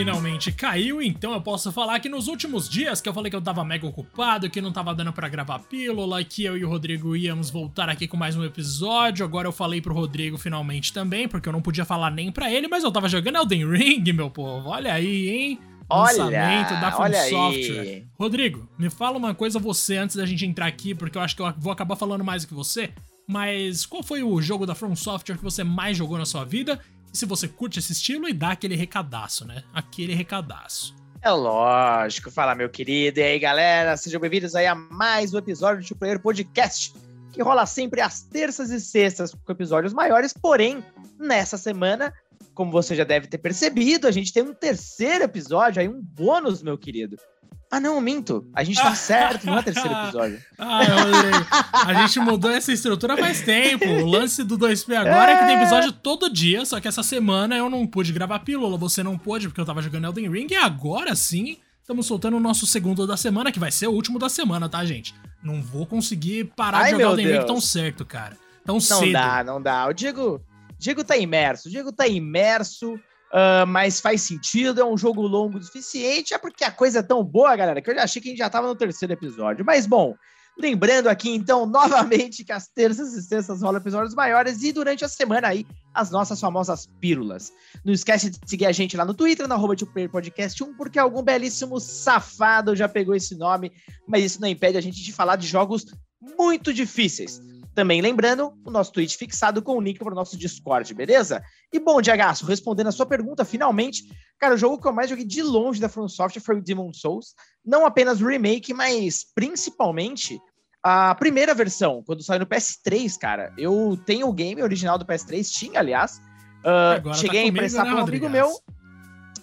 finalmente caiu, então eu posso falar que nos últimos dias que eu falei que eu tava mega ocupado, que não tava dando para gravar pílula, que eu e o Rodrigo íamos voltar aqui com mais um episódio. Agora eu falei pro Rodrigo finalmente também, porque eu não podia falar nem para ele, mas eu tava jogando Elden Ring, meu povo. Olha aí, hein? Lançamento olha, da From Software. Aí. Rodrigo, me fala uma coisa você antes da gente entrar aqui, porque eu acho que eu vou acabar falando mais do que você. Mas qual foi o jogo da From Software que você mais jogou na sua vida? Se você curte esse estilo e dá aquele recadaço, né? Aquele recadaço. É lógico, fala meu querido. E aí, galera, sejam bem-vindos aí a mais um episódio do Player Podcast, que rola sempre às terças e sextas com episódios maiores, porém, nessa semana, como você já deve ter percebido, a gente tem um terceiro episódio aí, um bônus, meu querido. Ah, não, minto. A gente tá certo, não é terceiro episódio. ah, eu, a gente mudou essa estrutura faz tempo. O lance do 2P agora é... é que tem episódio todo dia, só que essa semana eu não pude gravar pílula, você não pôde porque eu tava jogando Elden Ring, e agora sim estamos soltando o nosso segundo da semana, que vai ser o último da semana, tá, gente? Não vou conseguir parar Ai, de jogar Elden Deus. Ring tão certo, cara. Tão não cedo. Não dá, não dá. O Diego, Diego tá imerso, o Diego tá imerso Uh, mas faz sentido, é um jogo longo o suficiente, é porque a coisa é tão boa, galera, que eu já achei que a gente já estava no terceiro episódio. Mas bom, lembrando aqui então, novamente, que as terças e sextas rolam episódios maiores e durante a semana aí, as nossas famosas pílulas. Não esquece de seguir a gente lá no Twitter, no arroba Podcast 1, porque algum belíssimo safado já pegou esse nome, mas isso não impede a gente de falar de jogos muito difíceis. Também lembrando, o nosso tweet fixado com o link para o nosso Discord, beleza? E bom, Diagaço, respondendo a sua pergunta, finalmente, cara, o jogo que eu mais joguei de longe da From Software foi o Demon Souls. Não apenas o remake, mas principalmente a primeira versão, quando saiu no PS3, cara. Eu tenho o game original do PS3, tinha, aliás. Uh, cheguei tá a emprestar né, para um amigo meu.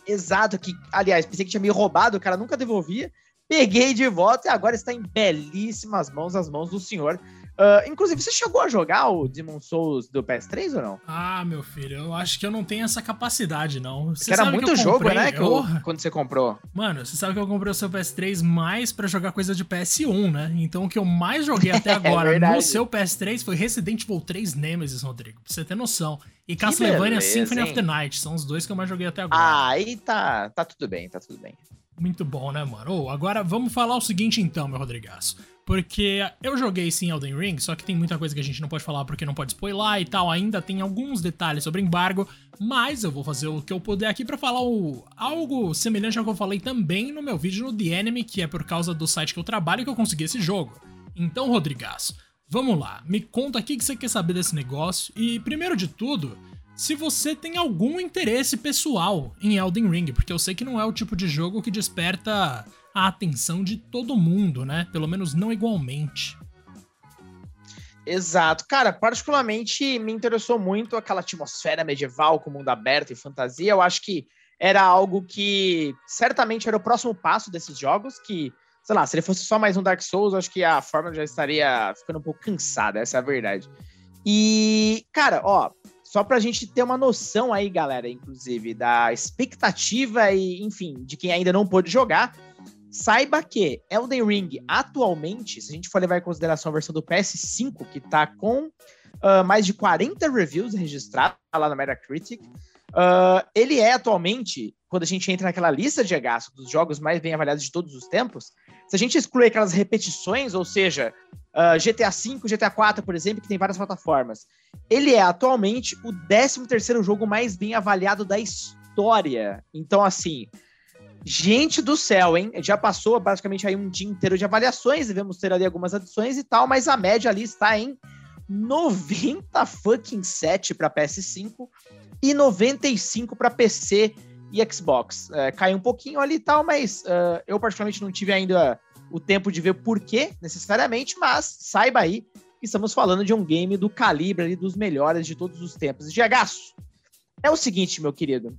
Exato, que, aliás, pensei que tinha me roubado, o cara nunca devolvia. Peguei de volta e agora está em belíssimas mãos, as mãos do senhor. Uh, inclusive, você chegou a jogar o Demon Souls do PS3 ou não? Ah, meu filho, eu acho que eu não tenho essa capacidade, não. Você era muito jogo, né? Eu, quando você comprou. Mano, você sabe que eu comprei o seu PS3 mais para jogar coisa de PS1, né? Então o que eu mais joguei até é agora é no seu PS3 foi Resident Evil 3 Nemesis, Rodrigo. Pra você ter noção. E Castlevania beleza, Symphony hein? of the Night. São os dois que eu mais joguei até agora. Ah, aí tá, tá tudo bem, tá tudo bem. Muito bom, né, mano? Oh, agora vamos falar o seguinte então, meu Rodrigaço. Porque eu joguei sim Elden Ring, só que tem muita coisa que a gente não pode falar porque não pode spoiler e tal. Ainda tem alguns detalhes sobre embargo, mas eu vou fazer o que eu puder aqui para falar o, algo semelhante ao que eu falei também no meu vídeo no The Enemy, que é por causa do site que eu trabalho que eu consegui esse jogo. Então, Rodrigaço, vamos lá, me conta o que você quer saber desse negócio e, primeiro de tudo, se você tem algum interesse pessoal em Elden Ring, porque eu sei que não é o tipo de jogo que desperta a atenção de todo mundo, né? Pelo menos não igualmente. Exato. Cara, particularmente me interessou muito aquela atmosfera medieval com mundo aberto e fantasia. Eu acho que era algo que certamente era o próximo passo desses jogos, que, sei lá, se ele fosse só mais um Dark Souls, acho que a forma já estaria ficando um pouco cansada, essa é a verdade. E, cara, ó, só para a gente ter uma noção aí, galera, inclusive, da expectativa e, enfim, de quem ainda não pôde jogar, saiba que Elden Ring, atualmente, se a gente for levar em consideração a versão do PS5, que tá com uh, mais de 40 reviews registrados lá na Metacritic, uh, ele é atualmente, quando a gente entra naquela lista de gasto dos jogos mais bem avaliados de todos os tempos, se a gente exclui aquelas repetições, ou seja, uh, GTA V, GTA 4, por exemplo, que tem várias plataformas, ele é atualmente o 13º jogo mais bem avaliado da história. Então, assim, gente do céu, hein? Já passou basicamente aí um dia inteiro de avaliações, devemos ter ali algumas adições e tal, mas a média ali está em 90 fucking 7 para PS5 e 95 para PC e Xbox. É, caiu um pouquinho ali e tal, mas uh, eu particularmente não tive ainda o tempo de ver por quê, necessariamente, mas saiba aí que estamos falando de um game do calibre ali, dos melhores de todos os tempos. Diagaço, é o seguinte, meu querido,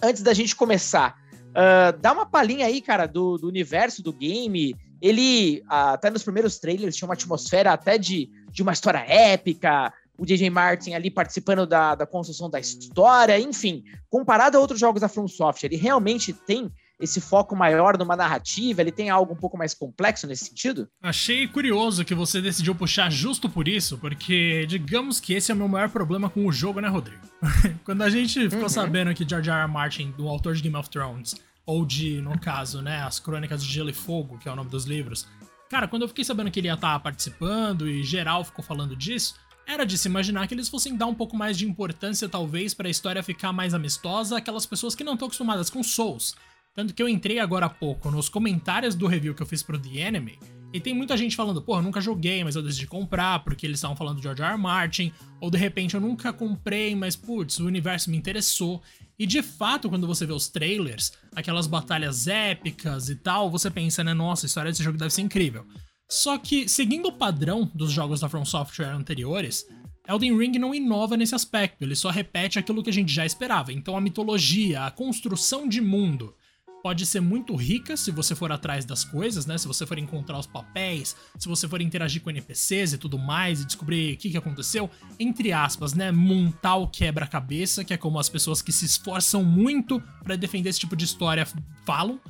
antes da gente começar, uh, dá uma palhinha aí, cara, do, do universo do game. Ele, uh, até nos primeiros trailers, tinha uma atmosfera até de, de uma história épica, o DJ Martin ali participando da, da construção da história, enfim, comparado a outros jogos da From Software, ele realmente tem esse foco maior numa narrativa? Ele tem algo um pouco mais complexo nesse sentido? Achei curioso que você decidiu puxar justo por isso, porque digamos que esse é o meu maior problema com o jogo, né, Rodrigo? Quando a gente ficou uhum. sabendo que George R. R. Martin, do autor de Game of Thrones, ou de, no caso, né, as Crônicas de Gelo e Fogo, que é o nome dos livros, cara, quando eu fiquei sabendo que ele ia estar tá participando e geral ficou falando disso, era de se imaginar que eles fossem dar um pouco mais de importância, talvez, para a história ficar mais amistosa aquelas pessoas que não estão acostumadas com Souls. Tanto que eu entrei agora há pouco nos comentários do review que eu fiz pro The Enemy, e tem muita gente falando, porra, nunca joguei, mas eu decidi comprar, porque eles estavam falando de George R. R. Martin, ou de repente eu nunca comprei, mas putz, o universo me interessou. E de fato, quando você vê os trailers, aquelas batalhas épicas e tal, você pensa, né, nossa, a história desse jogo deve ser incrível. Só que, seguindo o padrão dos jogos da From Software anteriores, Elden Ring não inova nesse aspecto, ele só repete aquilo que a gente já esperava. Então a mitologia, a construção de mundo pode ser muito rica se você for atrás das coisas, né? Se você for encontrar os papéis, se você for interagir com NPCs e tudo mais e descobrir o que, que aconteceu, entre aspas, né? Montar o quebra-cabeça, que é como as pessoas que se esforçam muito para defender esse tipo de história falam.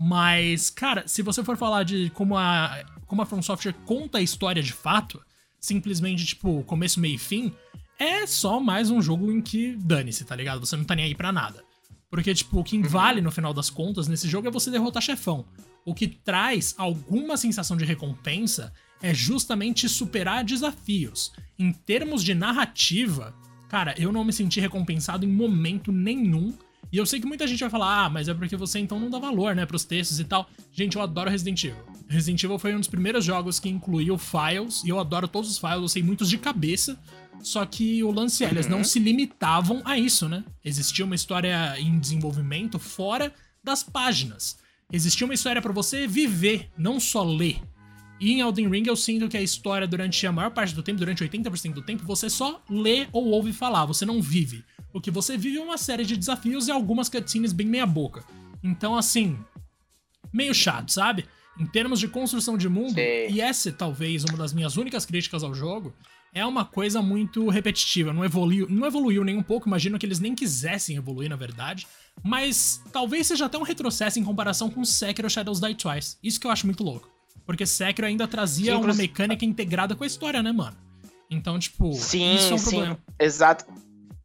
Mas, cara, se você for falar de como a, como a From Software conta a história de fato, simplesmente, tipo, começo, meio e fim, é só mais um jogo em que dane-se, tá ligado? Você não tá nem aí pra nada. Porque, tipo, o que uhum. vale no final das contas nesse jogo é você derrotar chefão. O que traz alguma sensação de recompensa é justamente superar desafios. Em termos de narrativa, cara, eu não me senti recompensado em momento nenhum e eu sei que muita gente vai falar, ah, mas é porque você então não dá valor, né, pros textos e tal. Gente, eu adoro Resident Evil. Resident Evil foi um dos primeiros jogos que incluiu files, e eu adoro todos os files, eu sei muitos de cabeça. Só que o lance é, eles não uhum. se limitavam a isso, né? Existia uma história em desenvolvimento fora das páginas. Existia uma história para você viver, não só ler. E em Elden Ring eu sinto que a história durante a maior parte do tempo, durante 80% do tempo, você só lê ou ouve falar, você não vive. O que você vive é uma série de desafios e algumas cutscenes bem meia boca. Então, assim, meio chato, sabe? Em termos de construção de mundo, Sim. e essa é talvez uma das minhas únicas críticas ao jogo, é uma coisa muito repetitiva, não evoluiu, não evoluiu nem um pouco, imagino que eles nem quisessem evoluir, na verdade, mas talvez seja até um retrocesso em comparação com Sekiro Shadows Die Twice. Isso que eu acho muito louco. Porque Sekiro ainda trazia sim, uma mecânica integrada com a história, né, mano? Então, tipo, sim, isso é um sim, problema. Exato.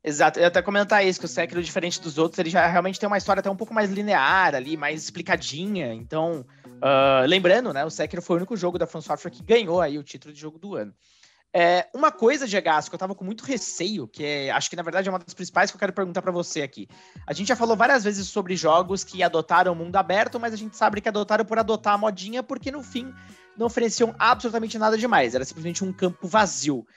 Exato, eu ia até comentar isso, que o Sekiro, diferente dos outros, ele já realmente tem uma história até um pouco mais linear ali, mais explicadinha. Então, uh, lembrando, né, o Sekiro foi o único jogo da From Software que ganhou aí o título de jogo do ano. É, uma coisa, Diego, que eu tava com muito receio, que é, acho que na verdade é uma das principais que eu quero perguntar para você aqui. A gente já falou várias vezes sobre jogos que adotaram o mundo aberto, mas a gente sabe que adotaram por adotar a modinha, porque no fim não ofereciam absolutamente nada demais, era simplesmente um campo vazio.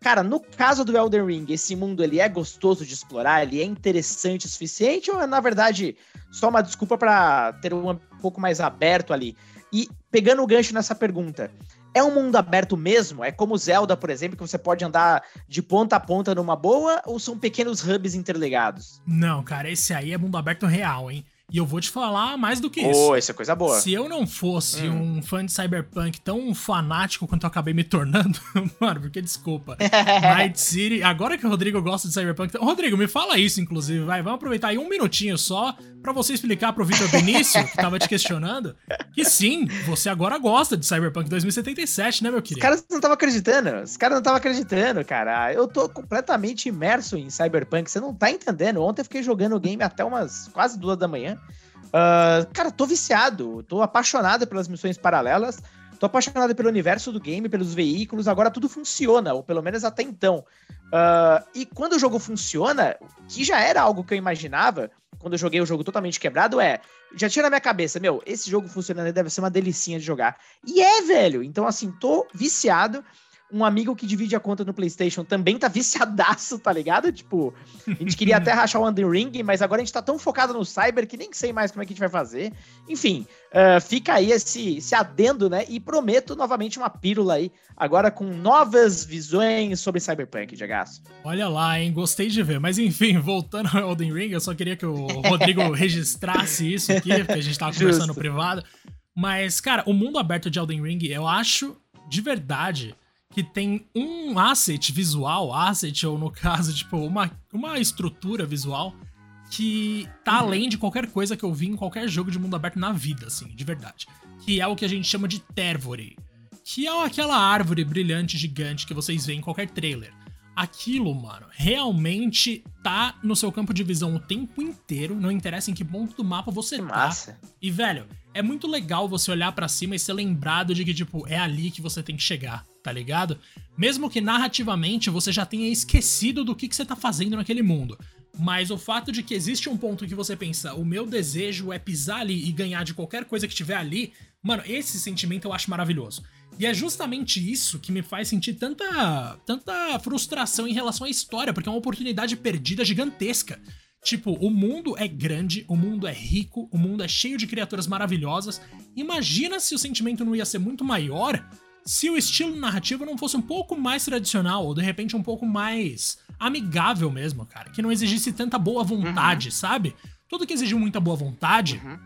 Cara, no caso do Elden Ring, esse mundo ele é gostoso de explorar, ele é interessante o suficiente ou é na verdade só uma desculpa para ter um pouco mais aberto ali? E pegando o gancho nessa pergunta, é um mundo aberto mesmo? É como Zelda, por exemplo, que você pode andar de ponta a ponta numa boa ou são pequenos hubs interligados? Não, cara, esse aí é mundo aberto real, hein? E eu vou te falar mais do que oh, isso. essa é coisa boa. Se eu não fosse hum. um fã de Cyberpunk tão fanático quanto eu acabei me tornando, mano, porque desculpa. Night City, agora que o Rodrigo gosta de Cyberpunk. Rodrigo, me fala isso, inclusive, vai. Vamos aproveitar aí um minutinho só para você explicar pro Vitor Benício, que tava te questionando, que sim, você agora gosta de Cyberpunk 2077, né, meu querido? Os caras não estavam acreditando. Os caras não estavam acreditando, cara. Eu tô completamente imerso em Cyberpunk. Você não tá entendendo. Ontem eu fiquei jogando o game até umas quase duas da manhã. Uh, cara, tô viciado, tô apaixonado pelas missões paralelas, tô apaixonado pelo universo do game, pelos veículos, agora tudo funciona, ou pelo menos até então. Uh, e quando o jogo funciona, que já era algo que eu imaginava, quando eu joguei o jogo totalmente quebrado, é. Já tinha na minha cabeça, meu, esse jogo funcionando deve ser uma delicinha de jogar. E é, velho. Então, assim, tô viciado um amigo que divide a conta no PlayStation também tá viciadaço, tá ligado? Tipo, a gente queria até rachar o Under Ring, mas agora a gente tá tão focado no Cyber que nem sei mais como é que a gente vai fazer. Enfim, uh, fica aí esse, esse adendo, né? E prometo novamente uma pílula aí, agora com novas visões sobre Cyberpunk, Diagaço. Olha lá, hein? Gostei de ver. Mas enfim, voltando ao Elden Ring, eu só queria que o Rodrigo registrasse isso aqui, porque a gente tava conversando privado. Mas, cara, o mundo aberto de Elden Ring, eu acho de verdade que tem um asset visual, asset, ou no caso, tipo, uma, uma estrutura visual que tá além de qualquer coisa que eu vi em qualquer jogo de mundo aberto na vida, assim, de verdade. Que é o que a gente chama de Tervore. Que é aquela árvore brilhante gigante que vocês veem em qualquer trailer. Aquilo, mano, realmente tá no seu campo de visão o tempo inteiro, não interessa em que ponto do mapa você Que tá. massa. E, velho, é muito legal você olhar pra cima e ser lembrado de que, tipo, é ali que você tem que chegar, tá ligado? Mesmo que narrativamente você já tenha esquecido do que, que você tá fazendo naquele mundo. Mas o fato de que existe um ponto que você pensa, o meu desejo é pisar ali e ganhar de qualquer coisa que tiver ali, mano, esse sentimento eu acho maravilhoso. E é justamente isso que me faz sentir tanta, tanta frustração em relação à história, porque é uma oportunidade perdida gigantesca. Tipo, o mundo é grande, o mundo é rico, o mundo é cheio de criaturas maravilhosas. Imagina se o sentimento não ia ser muito maior se o estilo narrativo não fosse um pouco mais tradicional, ou de repente um pouco mais amigável mesmo, cara. Que não exigisse tanta boa vontade, sabe? Tudo que exige muita boa vontade Uhum.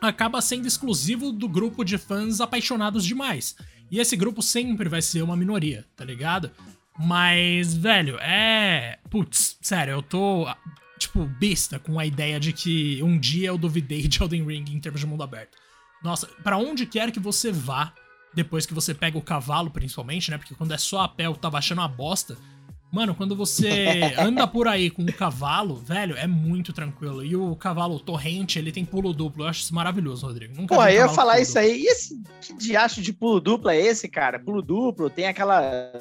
acaba sendo exclusivo do grupo de fãs apaixonados demais. E esse grupo sempre vai ser uma minoria, tá ligado? Mas, velho, é. Putz, sério, eu tô, tipo, besta com a ideia de que um dia eu duvidei de Elden Ring em termos de mundo aberto. Nossa, pra onde quer que você vá, depois que você pega o cavalo, principalmente, né? Porque quando é só a pé, eu tava achando uma bosta. Mano, quando você anda por aí com o cavalo, velho, é muito tranquilo. E o cavalo torrente, ele tem pulo duplo. Eu acho isso maravilhoso, Rodrigo. Nunca Pô, um eu ia falar isso aí. E esse que diacho de pulo duplo é esse, cara? Pulo duplo, tem aquela.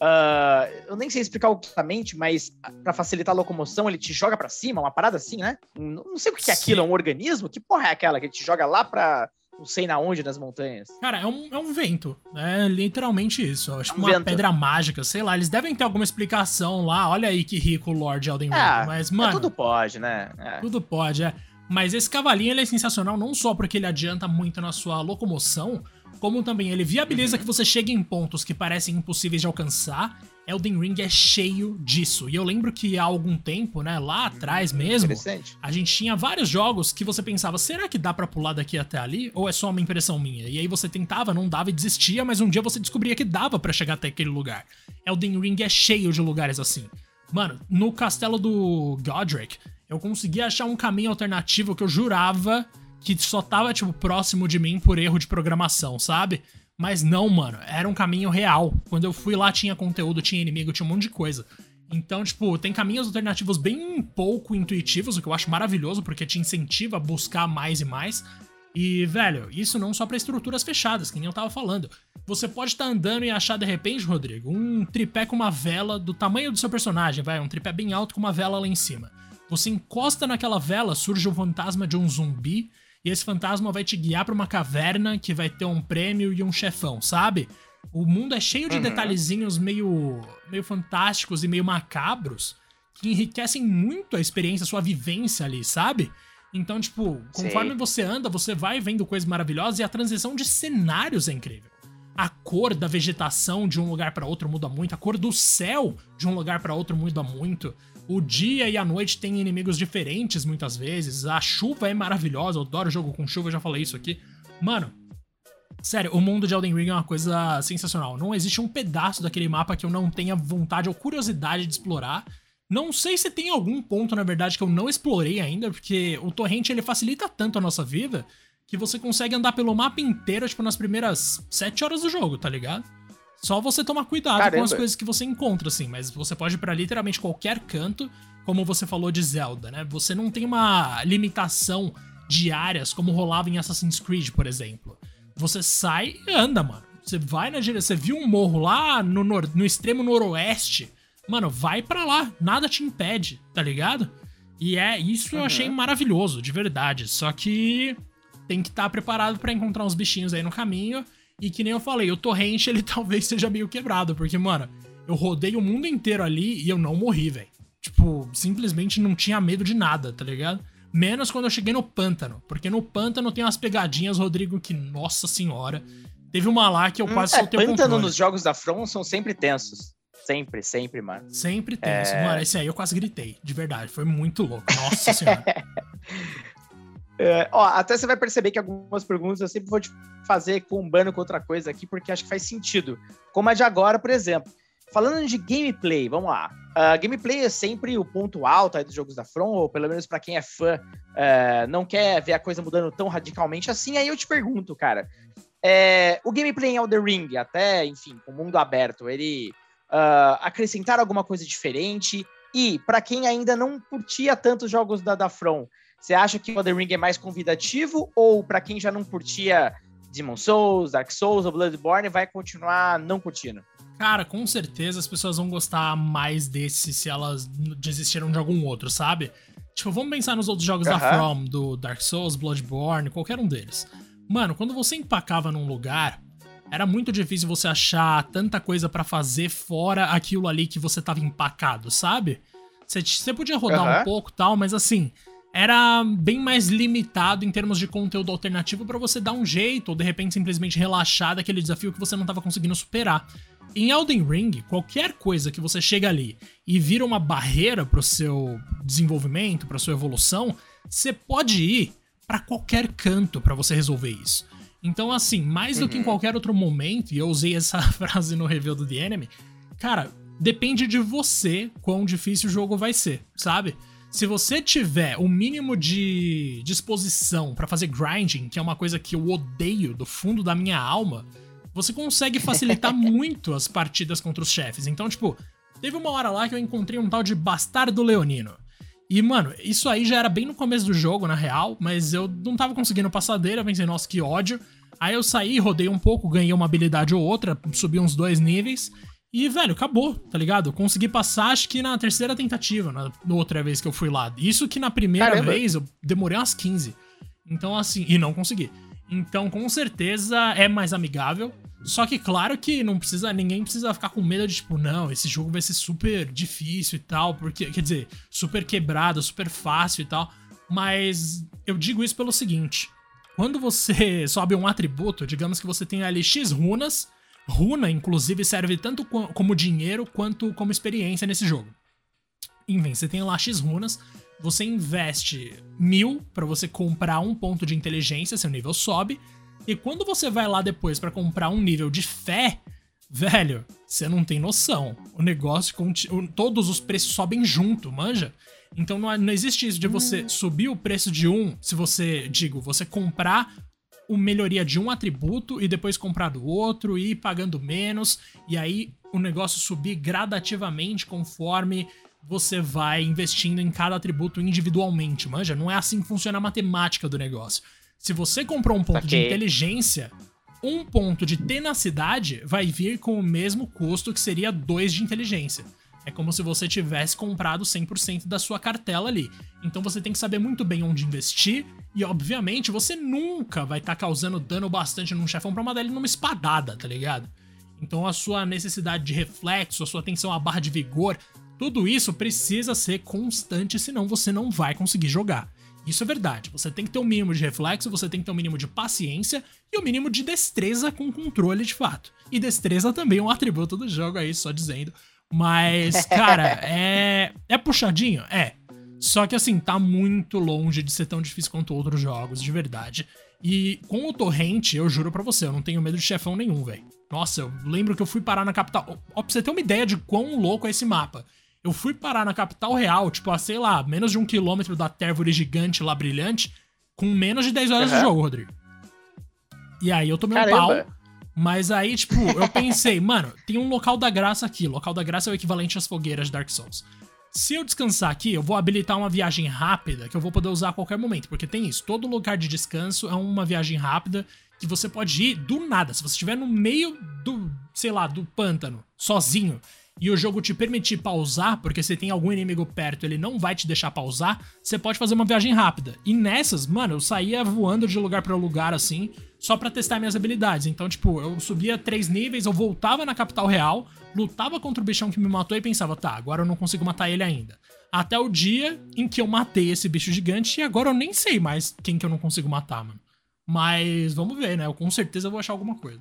ah, eu nem sei explicar exatamente, mas pra facilitar a locomoção, ele te joga pra cima, uma parada assim, né? Não não sei o que é Sim. aquilo, é um organismo? Que porra é aquela que ele te joga lá pra não sei na onde nas montanhas? Cara, é um, é um vento. É literalmente isso. Acho É um uma vento. pedra mágica, sei lá. Eles devem ter alguma explicação lá. Olha aí que rico o Lord Elden Ring. Ah, Mas, É, mano, tudo pode, né? É. Tudo pode, é. Mas esse cavalinho ele é sensacional não só porque ele adianta muito na sua locomoção, como também ele viabiliza que você chegue em pontos que parecem impossíveis de alcançar. Elden Ring é cheio disso. E eu lembro que há algum tempo, né, lá atrás mesmo, a gente tinha vários jogos que você pensava, será que dá pra pular daqui até ali? Ou é só uma impressão minha? E aí você tentava, não dava e desistia, mas um dia você descobria que dava pra chegar até aquele lugar. Elden Ring é cheio de lugares assim. Mano, no castelo do Godric, eu consegui achar um caminho alternativo que eu jurava que só tava, tipo, próximo de mim por erro de programação, sabe? Mas não, mano, era um caminho real. Quando eu fui lá, tinha conteúdo, tinha inimigo, tinha um monte de coisa. Então, tipo, tem caminhos alternativos bem pouco intuitivos, o que eu acho maravilhoso, porque te incentiva a buscar mais e mais. E, velho, isso não só pra estruturas fechadas, que nem eu tava falando. Você pode estar andando e achar de repente, Rodrigo, um tripé com uma vela do tamanho do seu personagem, vai, um tripé bem alto com uma vela lá em cima. Você encosta naquela vela, surge o fantasma de um zumbi, e esse fantasma vai te guiar pra uma caverna que vai ter um prêmio e um chefão, sabe? O mundo é cheio de Uhum. detalhezinhos meio, meio fantásticos e meio macabros que enriquecem muito a experiência, a sua vivência ali, sabe? Então, tipo, conforme Sei. você anda, você vai vendo coisas maravilhosas e a transição de cenários é incrível. A cor da vegetação de um lugar pra outro muda muito, a cor do céu de um lugar pra outro muda muito. O dia e a noite têm inimigos diferentes muitas vezes. A chuva é maravilhosa, eu adoro jogo com chuva, já falei isso aqui. Mano, sério, o mundo de Elden Ring é uma coisa sensacional. Não existe um pedaço daquele mapa que eu não tenha vontade ou curiosidade de explorar. Não sei se tem algum ponto, na verdade, que eu não explorei ainda, porque o torrente ele facilita tanto a nossa vida que você consegue andar pelo mapa inteiro, tipo, nas primeiras sete horas do jogo, tá ligado? Só você tomar cuidado com Caramba. as coisas que você encontra, assim, mas você pode ir pra literalmente qualquer canto, como você falou de Zelda, né? Você não tem uma limitação de áreas como rolava em Assassin's Creed, por exemplo. Você sai e anda, mano. Você vai na direção. Você viu um morro lá no, nor- no extremo noroeste. Mano, vai pra lá. Nada te impede, tá ligado? E é isso eu Uhum. achei maravilhoso, de verdade. Só que tem que estar preparado pra encontrar uns bichinhos aí no caminho. E que nem eu falei, o torrente ele talvez seja meio quebrado, porque, mano, eu rodei o mundo inteiro ali e eu não morri, velho. Tipo, simplesmente não tinha medo de nada, tá ligado? Menos quando eu cheguei no pântano. Porque no pântano tem umas pegadinhas, Rodrigo, que, nossa senhora. Teve uma lá que eu quase é, soltei o pântano controle. nos jogos da From são sempre tensos. Sempre, sempre, mano. Sempre tenso. É. Mano, esse aí eu quase gritei, de verdade. Foi muito louco. Nossa senhora. É, ó, até você vai perceber que algumas perguntas eu sempre vou te fazer combando com outra coisa aqui, porque acho que faz sentido. Como a de agora, por exemplo. Falando de gameplay, vamos lá. Uh, gameplay é sempre o ponto alto aí dos jogos da From, ou pelo menos para quem é fã, uh, não quer ver a coisa mudando tão radicalmente assim. Aí eu te pergunto, cara, é, o gameplay em Elder Ring, até, enfim, com o mundo aberto, ele uh, alguma coisa diferente? E, para quem ainda não curtia tanto os jogos da, da From, você acha que o Elder Ring é mais convidativo? Ou, para quem já não curtia Demon Souls, Dark Souls ou Bloodborne, vai continuar não curtindo? Cara, com certeza as pessoas vão gostar mais desse se elas desistiram de algum outro, sabe? Tipo, vamos pensar nos outros jogos da From, do Dark Souls, Bloodborne, qualquer um deles. Mano, quando você empacava num lugar, era muito difícil você achar tanta coisa para fazer fora aquilo ali que você tava empacado, sabe? Você, você podia rodar uhum. um pouco tal, mas assim, era bem mais limitado em termos de conteúdo alternativo para você dar um jeito ou de repente simplesmente relaxar daquele desafio que você não tava conseguindo superar. Em Elden Ring, qualquer coisa que você chega ali e vira uma barreira pro seu desenvolvimento, pra sua evolução, você pode ir para qualquer canto para você resolver isso. Então, assim, mais do que em uhum. qualquer outro momento, e eu usei essa frase no review do The Enemy, cara, depende de você quão difícil o jogo vai ser, sabe? Se você tiver o mínimo de disposição para fazer grinding, que é uma coisa que eu odeio do fundo da minha alma, você consegue facilitar muito as partidas contra os chefes. Então, tipo, teve uma hora lá que eu encontrei um tal de Bastardo Leonino. E, mano, isso aí já era bem no começo do jogo, na real, mas eu não tava conseguindo passar dele, eu pensei, nossa, que ódio. Aí eu saí, rodei um pouco, ganhei uma habilidade ou outra, subi uns dois níveis. E, velho, acabou, tá ligado? consegui passar, acho que na terceira tentativa, na, na outra vez que eu fui lá. Isso que na primeira Caramba. vez eu demorei umas 15. Então, assim, e não consegui. Então, com certeza é mais amigável. Só que claro que não precisa, ninguém precisa ficar com medo de tipo, não, esse jogo vai ser super difícil e tal, porque quer dizer, super quebrado, super fácil e tal. Mas eu digo isso pelo seguinte: quando você sobe um atributo, digamos que você tem ali X runas, runa inclusive serve tanto como dinheiro quanto como experiência nesse jogo. Enfim, você tem lá X runas, você investe mil para você comprar um ponto de inteligência, seu nível sobe. E quando você vai lá depois para comprar um nível de fé, velho, você não tem noção. O negócio, todos os preços sobem junto, manja? Então não, não existe isso de você hum. subir o preço de um, se você, digo, você comprar uma melhoria de um atributo e depois comprar do outro e ir pagando menos, e aí o negócio subir gradativamente conforme você vai investindo em cada atributo individualmente, manja? Não é assim que funciona a matemática do negócio. Se você comprou um ponto okay. de inteligência, um ponto de tenacidade vai vir com o mesmo custo que seria dois de inteligência. É como se você tivesse comprado 100% da sua cartela ali. Então você tem que saber muito bem onde investir e, obviamente, você nunca vai estar tá causando dano bastante num chefão pra mandar ele numa espadada, tá ligado? Então a sua necessidade de reflexo, a sua atenção à barra de vigor, tudo isso precisa ser constante, senão você não vai conseguir jogar. Isso é verdade. Você tem que ter um mínimo de reflexo, você tem que ter um mínimo de paciência e um mínimo de destreza com controle de fato. E destreza também é um atributo do jogo aí, só dizendo. Mas, cara, é. É puxadinho? É. Só que assim, tá muito longe de ser tão difícil quanto outros jogos, de verdade. E com o Torrente, eu juro pra você, eu não tenho medo de chefão nenhum, velho. Nossa, eu lembro que eu fui parar na capital. Ó, pra você ter uma ideia de quão louco é esse mapa. Eu fui parar na capital real, tipo, a sei lá, menos de um quilômetro da térvore gigante lá brilhante, com menos de 10 horas uhum. de jogo, Rodrigo. E aí eu tomei Caramba. um pau. Mas aí, tipo, eu pensei, mano, tem um local da graça aqui. Local da graça é o equivalente às fogueiras de Dark Souls. Se eu descansar aqui, eu vou habilitar uma viagem rápida que eu vou poder usar a qualquer momento. Porque tem isso, todo lugar de descanso é uma viagem rápida que você pode ir do nada. Se você estiver no meio do, sei lá, do pântano, sozinho, e o jogo te permitir pausar, porque se tem algum inimigo perto, ele não vai te deixar pausar, você pode fazer uma viagem rápida. E nessas, mano, eu saía voando de lugar para lugar assim, só para testar minhas habilidades. Então, tipo, eu subia três níveis, eu voltava na capital real, lutava contra o bichão que me matou e pensava, tá, agora eu não consigo matar ele ainda. Até o dia em que eu matei esse bicho gigante e agora eu nem sei mais quem que eu não consigo matar, mano. Mas vamos ver, né? Eu com certeza vou achar alguma coisa.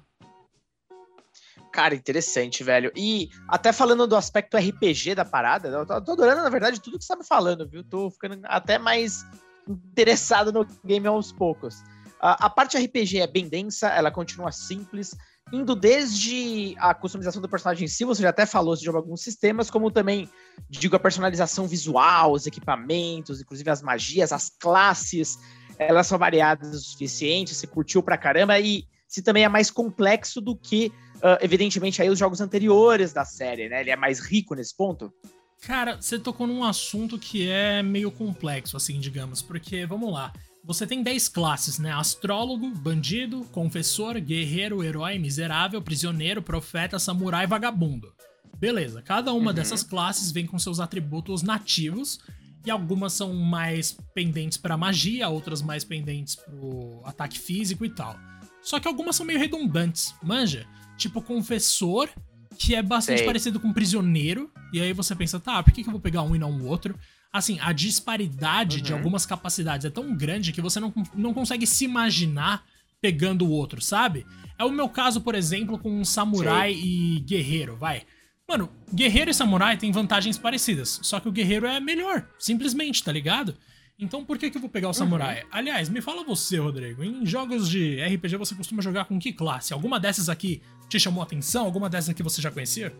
Cara, interessante, velho. E até falando do aspecto RPG da parada, eu tô, tô adorando, na verdade, tudo que você tá me falando, viu? Tô ficando até mais interessado no game aos poucos. a parte RPG é bem densa, ela continua simples, indo desde a customização do personagem em si, você já até falou de alguns sistemas, como também, digo, a personalização visual, os equipamentos, inclusive as magias, as classes, elas são variadas o suficiente, você curtiu pra caramba, e se também é mais complexo do que, uh, evidentemente, aí os jogos anteriores da série, né? Ele é mais rico nesse ponto? Cara, você tocou num assunto que é meio complexo, assim, digamos, porque, vamos lá, você tem 10 classes, né? Astrólogo, bandido, confessor, guerreiro, herói, miserável, prisioneiro, profeta, samurai, vagabundo. Beleza, cada uma uhum. dessas classes vem com seus atributos nativos e algumas são mais pendentes para magia, outras mais pendentes pro ataque físico e tal. Só que algumas são meio redundantes, manja? Tipo confessor, que é bastante Sei. parecido com prisioneiro, e aí você pensa, tá, por que, que eu vou pegar um e não o outro? assim, a disparidade uhum. de algumas capacidades é tão grande que você não, não consegue se imaginar pegando o outro, sabe? É o meu caso, por exemplo, com um samurai Sim. e guerreiro, vai. Mano, guerreiro e samurai têm vantagens parecidas, só que o guerreiro é melhor, simplesmente, tá ligado? Então por que, que eu vou pegar o samurai? Uhum. Aliás, me fala você, Rodrigo, em jogos de RPG você costuma jogar com que classe? Alguma dessas aqui te chamou a atenção? Alguma dessas aqui você já conhecia?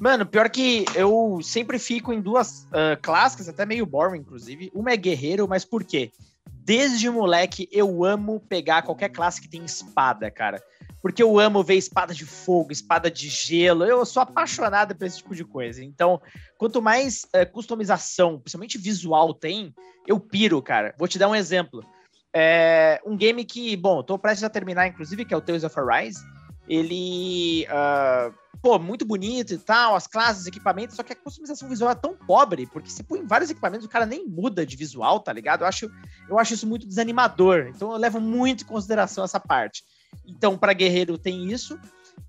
Mano, pior que eu sempre fico em duas uh, clássicas, até meio boring, inclusive. Uma é guerreiro, mas por quê? Desde moleque eu amo pegar qualquer classe que tem espada, cara. Porque eu amo ver espada de fogo, espada de gelo. Eu sou apaixonado por esse tipo de coisa. Então, quanto mais uh, customização, principalmente visual, tem, eu piro, cara. Vou te dar um exemplo. É um game que, bom, tô prestes a terminar, inclusive, que é o Tales of Arise. Ele. Uh, pô, muito bonito e tal, as classes, equipamentos, só que a customização visual é tão pobre, porque se põe vários equipamentos, o cara nem muda de visual, tá ligado? Eu acho, eu acho isso muito desanimador. Então eu levo muito em consideração essa parte. Então, para guerreiro tem isso.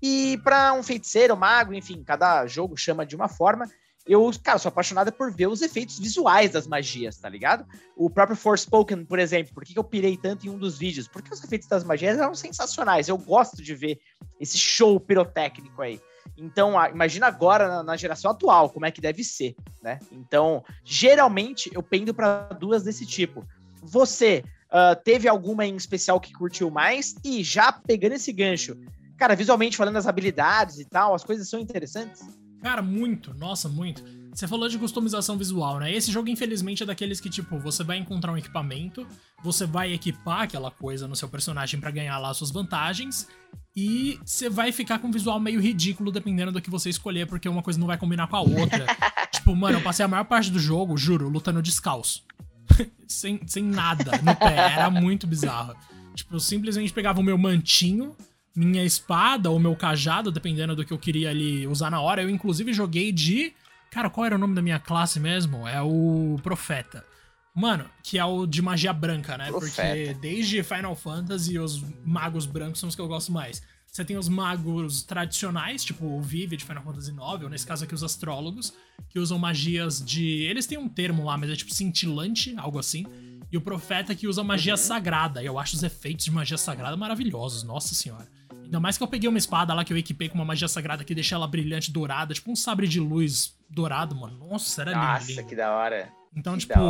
E para um feiticeiro, mago, enfim, cada jogo chama de uma forma. Eu, cara, sou apaixonada por ver os efeitos visuais das magias, tá ligado? O próprio Forspoken, por exemplo, por que, eu pirei tanto em um dos vídeos? Porque os efeitos das magias eram sensacionais. Eu gosto de ver esse show pirotécnico aí. Então, imagina agora na, na, geração atual, como é que deve ser, né? Então, geralmente eu pendo para duas desse tipo. Você uh, teve alguma em especial que curtiu mais? E já pegando esse gancho, cara, visualmente falando as habilidades e tal, as coisas são interessantes? Cara, muito, nossa, muito. Você falou de customização visual, né? Esse jogo, infelizmente, é daqueles que, tipo, você vai encontrar um equipamento, você vai equipar aquela coisa no seu personagem para ganhar lá suas vantagens, e você vai ficar com um visual meio ridículo dependendo do que você escolher, porque uma coisa não vai combinar com a outra. tipo, mano, eu passei a maior parte do jogo, juro, lutando descalço. sem, sem nada no pé. Era muito bizarro. Tipo, eu simplesmente pegava o meu mantinho, minha espada ou meu cajado, dependendo do que eu queria ali usar na hora. Eu, inclusive, joguei de. Cara, qual era o nome da minha classe mesmo? É o Profeta. Mano, que é o de magia branca, né? Profeta. Porque desde Final Fantasy, os magos brancos são os que eu gosto mais. Você tem os magos tradicionais, tipo o Vive de Final Fantasy IX, ou nesse caso aqui os astrólogos, que usam magias de. Eles têm um termo lá, mas é tipo cintilante, algo assim. E o profeta que usa magia uhum. sagrada. E eu acho os efeitos de magia sagrada maravilhosos, nossa senhora. Ainda mais que eu peguei uma espada lá que eu equipei com uma magia sagrada que deixa ela brilhante, dourada, tipo um sabre de luz dourado, mano. Nossa, era lindo. Nossa, lindo. que da hora. Então, que tipo,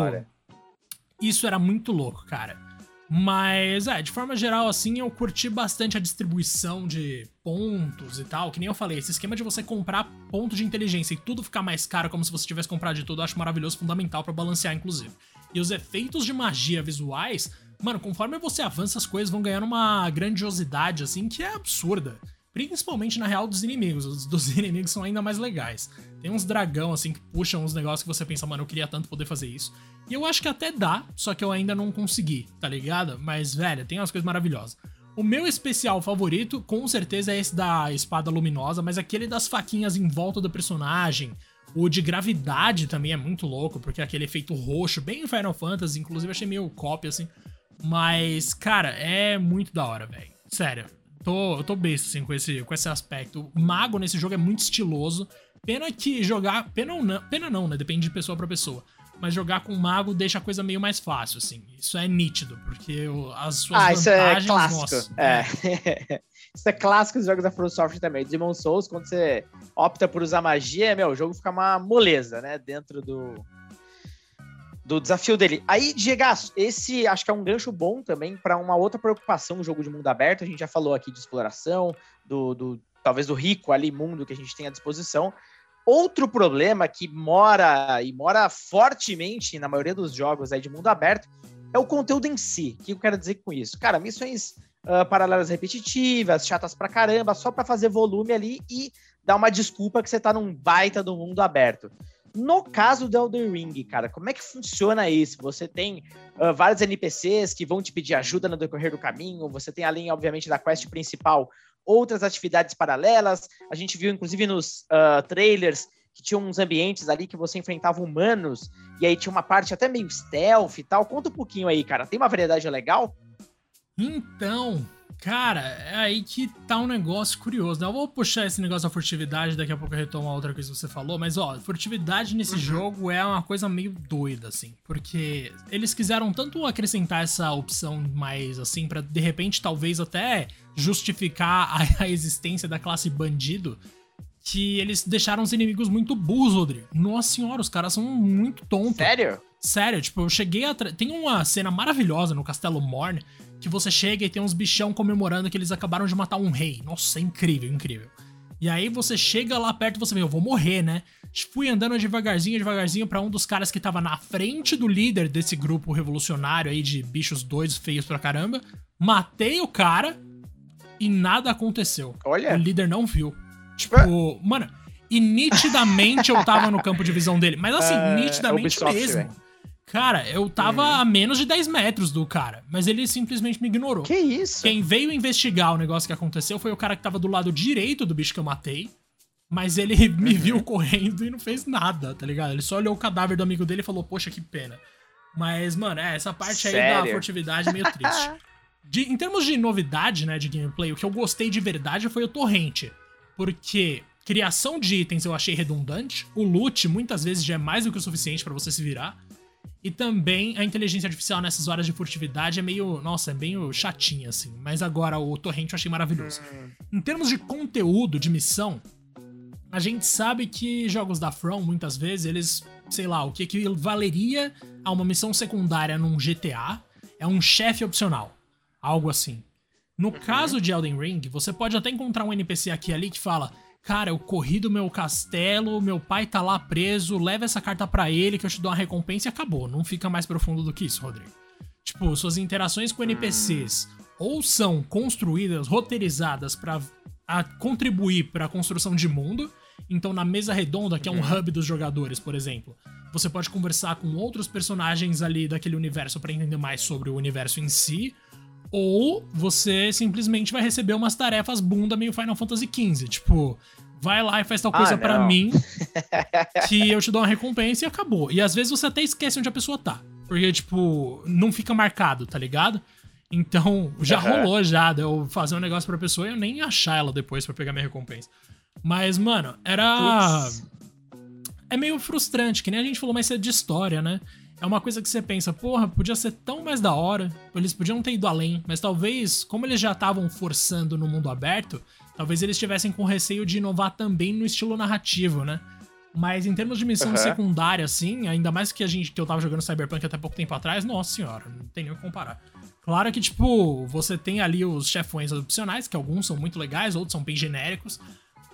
isso era muito louco, cara. Mas, é, de forma geral, assim, eu curti bastante a distribuição de pontos e tal. Que nem eu falei, esse esquema de você comprar ponto de inteligência e tudo ficar mais caro, como se você tivesse comprado de tudo, eu acho maravilhoso, fundamental para balancear, inclusive. E os efeitos de magia visuais, mano, conforme você avança, as coisas vão ganhando uma grandiosidade, assim, que é absurda. Principalmente na real dos inimigos. Os dos inimigos são ainda mais legais. Tem uns dragão, assim, que puxam uns negócios que você pensa, mano, eu queria tanto poder fazer isso. E eu acho que até dá, só que eu ainda não consegui, tá ligado? Mas, velho, tem umas coisas maravilhosas. O meu especial favorito, com certeza, é esse da espada luminosa, mas aquele das faquinhas em volta do personagem. O de gravidade também é muito louco, porque é aquele efeito roxo, bem Final Fantasy, inclusive achei meio cópia, assim. Mas, cara, é muito da hora, velho. Sério. Tô, eu tô besta, assim, com esse, com esse aspecto. O mago nesse jogo é muito estiloso. Pena que jogar. Pena ou não. Pena não, né? Depende de pessoa para pessoa. Mas jogar com mago deixa a coisa meio mais fácil, assim. Isso é nítido, porque as suas ah, isso é clássico. Nossa, é. é. isso é clássico dos jogos da From Software também. Demon Souls, quando você opta por usar magia, meu, o jogo fica uma moleza, né? Dentro do, do desafio dele. Aí, Diego, esse acho que é um gancho bom também para uma outra preocupação no jogo de mundo aberto. A gente já falou aqui de exploração, do, do talvez do rico ali mundo que a gente tem à disposição. Outro problema que mora e mora fortemente na maioria dos jogos aí de mundo aberto é o conteúdo em si. O que eu quero dizer com isso? Cara, missões uh, paralelas repetitivas, chatas pra caramba, só para fazer volume ali e dar uma desculpa que você tá num baita do mundo aberto. No caso do Elden Ring, cara, como é que funciona isso? Você tem uh, vários NPCs que vão te pedir ajuda no decorrer do caminho, você tem além, obviamente, da quest principal, outras atividades paralelas. A gente viu, inclusive, nos uh, trailers que tinha uns ambientes ali que você enfrentava humanos, e aí tinha uma parte até meio stealth e tal. Conta um pouquinho aí, cara. Tem uma variedade legal? Então, Cara, é aí que tá um negócio curioso, né? Eu vou puxar esse negócio da furtividade, daqui a pouco eu retomo a outra coisa que você falou, mas ó, furtividade nesse uhum. jogo é uma coisa meio doida, assim, porque eles quiseram tanto acrescentar essa opção mais assim, para de repente talvez até justificar a, a existência da classe bandido, que eles deixaram os inimigos muito burros, Rodrigo. Nossa senhora, os caras são muito tontos. Sério? Sério, tipo, eu cheguei a. Tem uma cena maravilhosa no Castelo Morne que você chega e tem uns bichão comemorando que eles acabaram de matar um rei. Nossa, é incrível, incrível. E aí você chega lá perto e você vê, eu vou morrer, né? Fui andando devagarzinho, devagarzinho para um dos caras que tava na frente do líder desse grupo revolucionário aí de bichos doidos, feios pra caramba. Matei o cara e nada aconteceu. Olha. O líder não viu. Tipo, mano, e nitidamente eu tava no campo de visão dele. Mas assim, é, nitidamente é mesmo. Cara, eu tava uhum. a menos de 10 metros do cara, mas ele simplesmente me ignorou. Que isso? Quem veio investigar o negócio que aconteceu foi o cara que tava do lado direito do bicho que eu matei. Mas ele me uhum. viu correndo e não fez nada, tá ligado? Ele só olhou o cadáver do amigo dele e falou, poxa, que pena. Mas, mano, é, essa parte Sério? aí da furtividade é meio triste. De, em termos de novidade, né, de gameplay, o que eu gostei de verdade foi o torrente. Porque criação de itens eu achei redundante. O loot muitas vezes já é mais do que o suficiente para você se virar. E também a inteligência artificial nessas horas de furtividade é meio. Nossa, é meio chatinha, assim. Mas agora o torrente eu achei maravilhoso. Em termos de conteúdo, de missão, a gente sabe que jogos da From, muitas vezes, eles. Sei lá, o que valeria a uma missão secundária num GTA é um chefe opcional. Algo assim. No uhum. caso de Elden Ring, você pode até encontrar um NPC aqui ali que fala: Cara, eu corri do meu castelo, meu pai tá lá preso, leva essa carta para ele que eu te dou uma recompensa e acabou. Não fica mais profundo do que isso, Rodrigo. Tipo, suas interações com NPCs ou são construídas, roteirizadas para contribuir para a construção de mundo. Então, na mesa redonda, que é um uhum. hub dos jogadores, por exemplo, você pode conversar com outros personagens ali daquele universo para entender mais sobre o universo em si ou você simplesmente vai receber umas tarefas bunda meio Final Fantasy XV. Tipo, vai lá e faz tal coisa ah, para mim que eu te dou uma recompensa e acabou. E às vezes você até esquece onde a pessoa tá. Porque, tipo, não fica marcado, tá ligado? Então, já uhum. rolou já de eu fazer um negócio pra pessoa e eu nem achar ela depois para pegar minha recompensa. Mas, mano, era. É meio frustrante, que nem a gente falou mais cedo de história, né? É uma coisa que você pensa, porra, podia ser tão mais da hora, eles podiam ter ido além, mas talvez, como eles já estavam forçando no mundo aberto, talvez eles estivessem com receio de inovar também no estilo narrativo, né? Mas em termos de missão uhum. secundária, assim, ainda mais que a gente que eu tava jogando Cyberpunk até pouco tempo atrás, nossa senhora, não tem nem o que comparar. Claro que, tipo, você tem ali os chefões opcionais, que alguns são muito legais, outros são bem genéricos,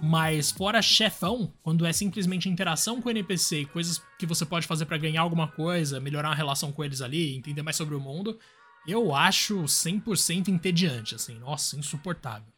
mas fora chefão, quando é simplesmente interação com o NPC e coisas que você pode fazer para ganhar alguma coisa, melhorar a relação com eles ali, entender mais sobre o mundo, eu acho 100% entediante, assim. Nossa, insuportável.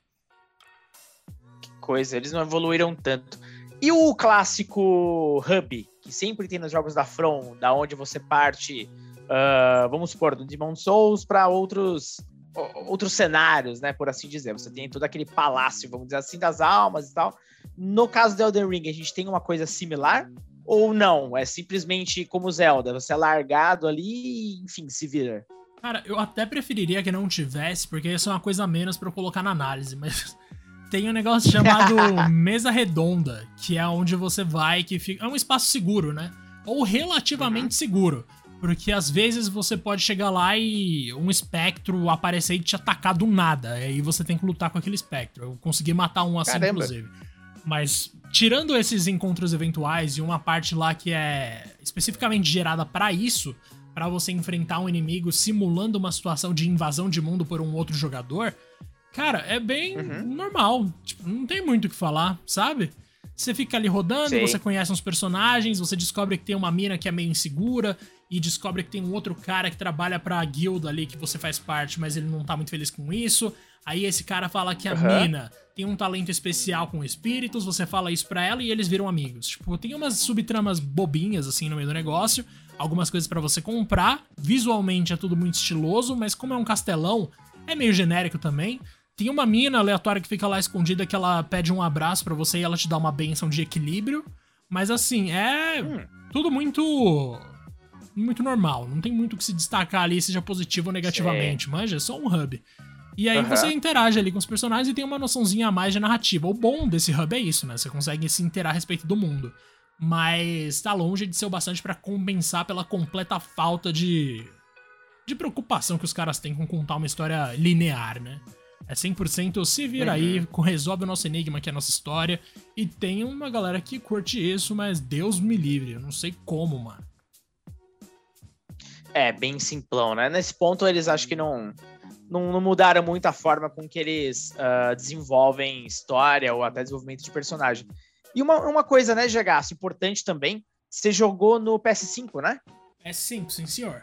Que coisa, eles não evoluíram tanto. E o clássico hub, que sempre tem nos jogos da From, da onde você parte, uh, vamos supor, do Demon Souls para outros outros cenários, né, por assim dizer. Você tem todo aquele palácio, vamos dizer assim, das almas e tal. No caso do Elden Ring, a gente tem uma coisa similar ou não? É simplesmente como Zelda, você é largado ali e, enfim, se vira. Cara, eu até preferiria que não tivesse, porque isso é uma coisa a menos para eu colocar na análise, mas tem um negócio chamado mesa redonda, que é onde você vai, que fica. É um espaço seguro, né? Ou relativamente uhum. seguro. Porque às vezes você pode chegar lá e um espectro aparecer e te atacar do nada. Aí você tem que lutar com aquele espectro. Eu consegui matar um assim, Caramba. inclusive. Mas tirando esses encontros eventuais e uma parte lá que é especificamente gerada para isso, para você enfrentar um inimigo simulando uma situação de invasão de mundo por um outro jogador, cara, é bem uhum. normal. Tipo, não tem muito o que falar, sabe? Você fica ali rodando, Sim. você conhece uns personagens, você descobre que tem uma mina que é meio insegura e descobre que tem um outro cara que trabalha pra guilda ali que você faz parte, mas ele não tá muito feliz com isso. Aí esse cara fala que a uhum. mina tem um talento especial com espíritos, você fala isso pra ela e eles viram amigos. Tipo, tem umas subtramas bobinhas assim no meio do negócio, algumas coisas para você comprar. Visualmente é tudo muito estiloso, mas como é um castelão, é meio genérico também. Tem uma mina aleatória que fica lá escondida que ela pede um abraço para você e ela te dá uma benção de equilíbrio. Mas assim, é hum. tudo muito muito normal. Não tem muito o que se destacar ali, seja positivo ou negativamente. Sim. Manja, é só um hub. E aí uhum. você interage ali com os personagens e tem uma noçãozinha a mais de narrativa. O bom desse hub é isso, né? Você consegue se interar a respeito do mundo. Mas tá longe de ser o bastante para compensar pela completa falta de de preocupação que os caras têm com contar uma história linear, né? É 100% se vira uhum. aí, resolve o nosso enigma, que é a nossa história. E tem uma galera que curte isso, mas Deus me livre, eu não sei como, mano. É, bem simplão, né? Nesse ponto eles acho que não, não, não mudaram muito a forma com que eles uh, desenvolvem história ou até desenvolvimento de personagem. E uma, uma coisa, né, Gegaço, importante também, você jogou no PS5, né? PS5, sim, senhor.